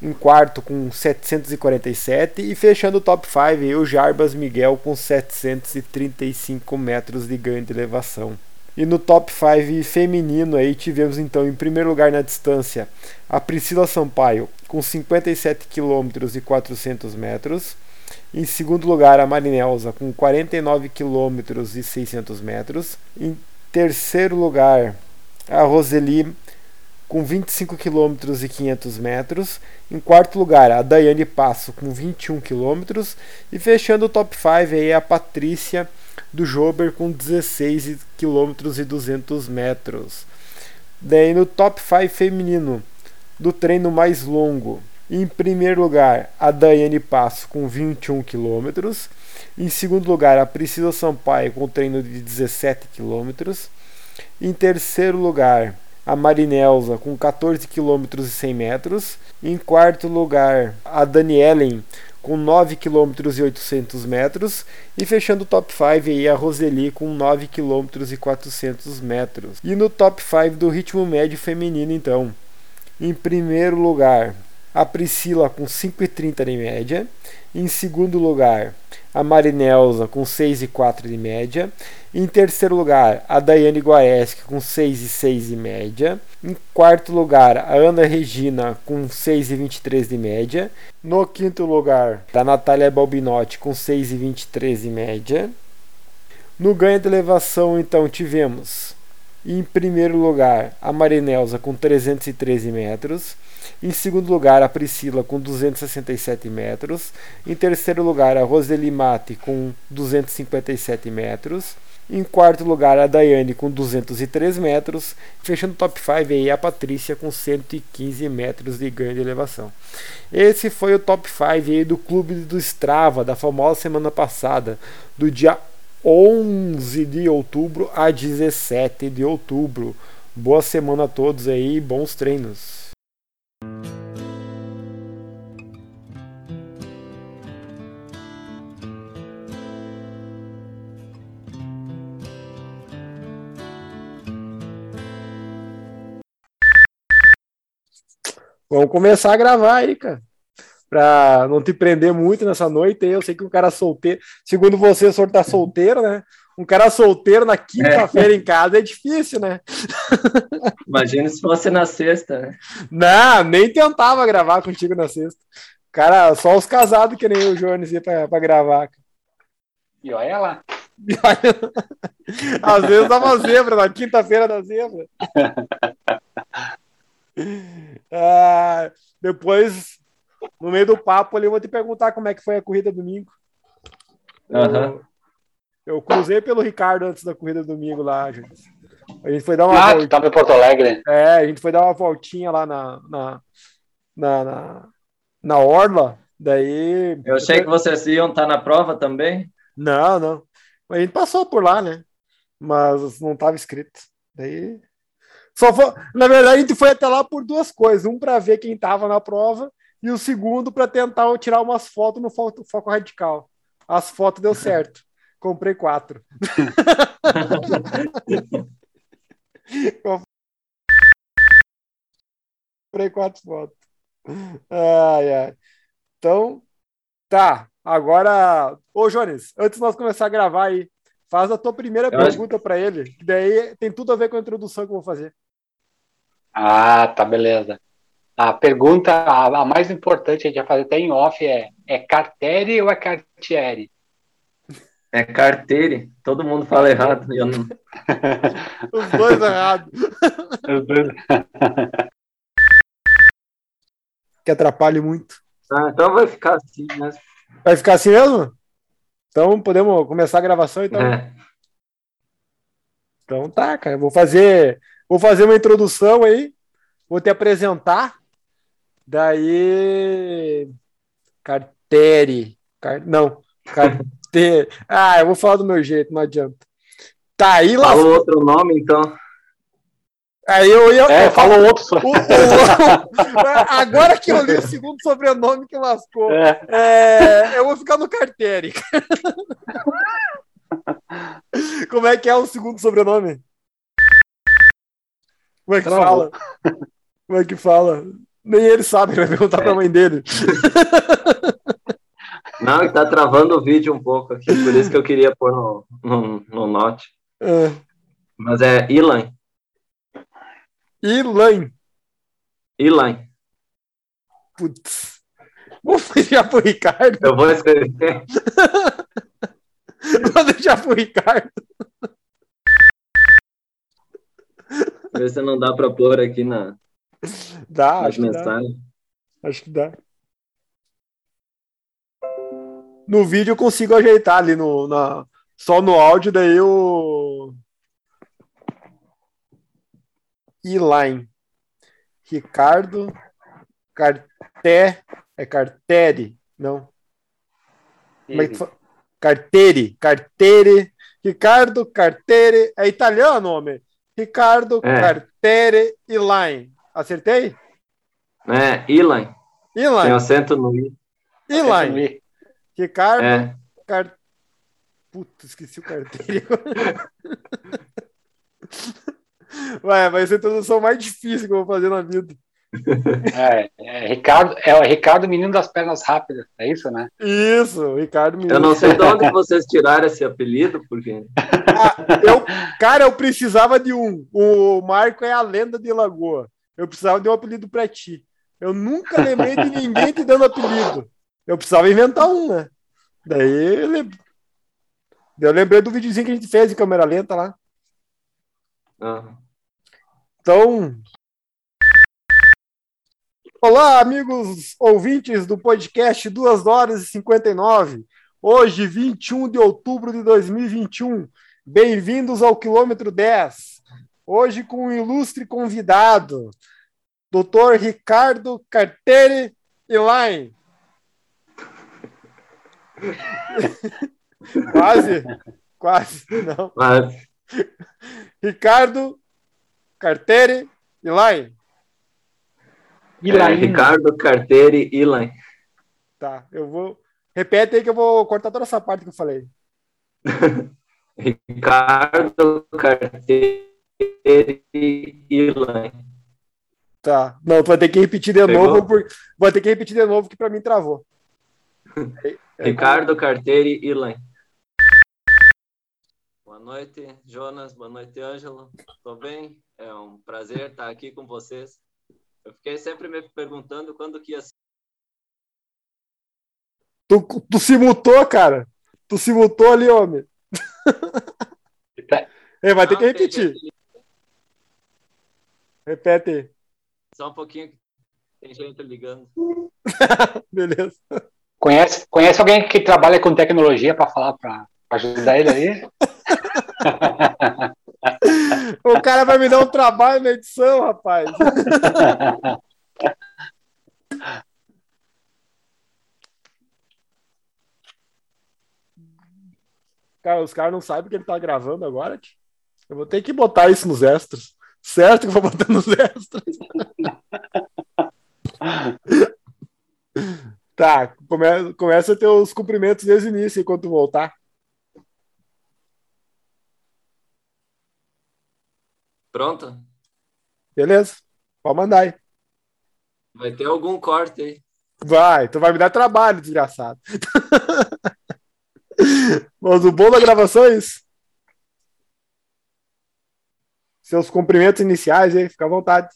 em quarto com 747 e fechando o top 5 o Jarbas Miguel com 735 metros de ganho de elevação. E no top 5 feminino aí tivemos então em primeiro lugar na distância a Priscila Sampaio com 57 km e 400 metros. Em segundo lugar a Marinelza com 49 km e 600 metros. Em terceiro lugar a Roseli com 25 km e 500 metros. Em quarto lugar, a Daiane Passo com 21 km. E fechando o top 5 aí a Patrícia do Jober com 16 km e 200 metros. Daí no top 5 feminino do treino mais longo, em primeiro lugar, a Daiane Passo com 21 km. Em segundo lugar, a Priscila Sampaio com treino de 17 km. Em terceiro lugar, a Marinelza com 14 km e 100 metros. Em quarto lugar, a Danielen com 9 km e 800 metros e fechando o top 5 aí a Roseli com 9 km e 400 metros. E no top 5 do ritmo médio feminino então, em primeiro lugar, a Priscila com 5,30 de média. Em segundo lugar, a Marinelza com 6,4 de média. Em terceiro lugar, a Daiane Guareschi com 6,6 de média. Em quarto lugar, a Ana Regina com 6,23 de média. No quinto lugar, a Natália Balbinotti com 6,23 de média. No ganho de elevação, então, tivemos em primeiro lugar a Marinelza com 313 metros. Em segundo lugar, a Priscila com 267 metros. Em terceiro lugar, a Roseli Mate com 257 metros. Em quarto lugar, a Daiane com 203 metros. Fechando o top 5 aí, a Patrícia com 115 metros de ganho de elevação. Esse foi o top 5 aí do Clube do Strava da famosa semana passada, do dia 11 de outubro a 17 de outubro. Boa semana a todos aí, bons treinos. Vamos começar a gravar aí, cara. Pra não te prender muito nessa noite. Eu sei que um cara solteiro, segundo você, o senhor tá solteiro, né? Um cara solteiro na quinta-feira é. em casa é difícil, né? Imagina se fosse na sexta, né? Não, nem tentava gravar contigo na sexta. Cara, só os casados que nem o Jones ia pra, pra gravar. E olha lá. Às vezes dava zebra, na quinta-feira da zebra. Ah, depois, no meio do papo ali, eu vou te perguntar como é que foi a corrida domingo. Uhum. Eu, eu cruzei pelo Ricardo antes da corrida domingo lá, gente. A gente foi dar uma Ah, voltinha. tu tava em Porto Alegre. É, a gente foi dar uma voltinha lá na, na, na, na, na Orla. Daí. Eu achei que vocês iam estar na prova também. Não, não. A gente passou por lá, né? Mas não estava escrito. Daí. Só foi... Na verdade, a gente foi até lá por duas coisas. Um para ver quem estava na prova e o segundo para tentar tirar umas fotos no foco, foco radical. As fotos deu certo. Comprei quatro. Comprei quatro fotos. Ai, ai. Então, tá. Agora, ô Jones, antes de nós começar a gravar aí, faz a tua primeira Eu acho- pergunta para ele, que daí tem tudo a ver com a introdução que eu vou fazer. Ah, tá, beleza. A pergunta, a, a mais importante, a gente vai fazer até em off, é, é Cartieri ou é Cartieri? É carteire. Todo mundo fala errado. Eu não... Os dois errados. Que atrapalhe muito. Ah, então vai ficar assim, né? Vai ficar assim mesmo? Então podemos começar a gravação então. É. Então tá, cara. Vou fazer, vou fazer uma introdução aí. Vou te apresentar. Daí. Cartere. Car... Não. Cartere. Ah, eu vou falar do meu jeito, não adianta. Tá aí lá. Fala outro nome, então. Aí eu ia. É, eu fala outro. O- o- Agora que eu li o segundo sobrenome que lascou. É, É, eu vou ficar no Cartere. Como é que é o segundo sobrenome? Como é que Travou. fala? Como é que fala? Nem ele sabe, ele vai perguntar pra mãe dele. Não, tá travando o vídeo um pouco aqui, por isso que eu queria pôr no, no, no note. É. Mas é Ilan. Ilan. Ilan. Putz. Vou deixar pro Ricardo. Eu vou escrever. Vou deixar pro Ricardo. Ver se não dá pra pôr aqui na, Dá, acho que dá. Acho que dá. No vídeo eu consigo ajeitar ali no, na, só no áudio, daí o. Eline. Ricardo Carté. É Cartere? Não. Como é que fa... Cartere. Cartere. Ricardo Cartere. É italiano, homem. Ricardo É. Cartere Eline. Acertei? É, Ilan. Tem Eline. acento no I. Eline. Ricardo É. Car... Puta, esqueci o carteiro. Ué, vai ser a introdução mais difícil que eu vou fazer na vida. É, é, Ricardo, é o Ricardo Menino das Pernas Rápidas, é isso, né? Isso, Ricardo Menino. Eu não sei de onde vocês tiraram esse apelido, porque. Ah, eu, cara, eu precisava de um. O Marco é a lenda de Lagoa. Eu precisava de um apelido pra ti. Eu nunca lembrei de ninguém te dando apelido. Eu precisava inventar um, né? Daí eu, lem... eu lembrei do videozinho que a gente fez de câmera lenta lá. Ah, Então. Olá, amigos ouvintes do podcast 2 horas e 59. Hoje, 21 de outubro de 2021. Bem-vindos ao quilômetro 10. Hoje, com um ilustre convidado, Dr. Ricardo Cartere Elaine. quase, quase, não. mas Ricardo Cartere Elaine. E é, Ricardo Carteri Ilan. Tá, eu vou. Repete aí que eu vou cortar toda essa parte que eu falei. Ricardo Carteri Ilan. Tá. Não, tu vai ter que repetir de Pegou? novo, porque vai ter que repetir de novo que pra mim travou. Ricardo Carteri Ilan. Boa noite, Jonas. Boa noite, Ângelo. Tô bem? É um prazer estar aqui com vocês. Eu fiquei sempre me perguntando quando que ia ser. Tu, tu se mutou, cara. Tu se mutou ali, homem. Tá. É, vai ter que repetir. peguei. Repete aí. Só um pouquinho. Tem gente ligando. Beleza. conhece, conhece alguém que trabalha com tecnologia para falar, para ajudar ele aí? O cara vai me dar um trabalho na edição, rapaz. Cara, os caras não sabem que ele tá gravando agora. tio. Eu vou ter que botar isso nos extras. Certo que eu vou botar nos extras. tá, come- começa a ter os cumprimentos desde o início enquanto tu voltar. Pronto? Beleza? Pode mandar aí. Vai ter algum corte aí. Vai, tu vai me dar trabalho, desgraçado. Mas o bom da gravação é isso. Seus cumprimentos iniciais aí, fica à vontade.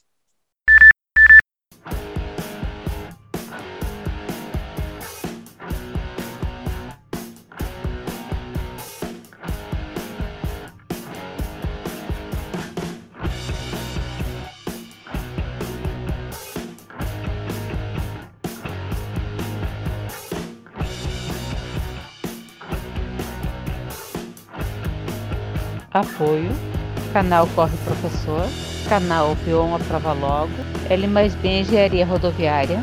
Apoio. Canal Corre Professor. Canal Vion Aprova Logo. L mais B Engenharia Rodoviária.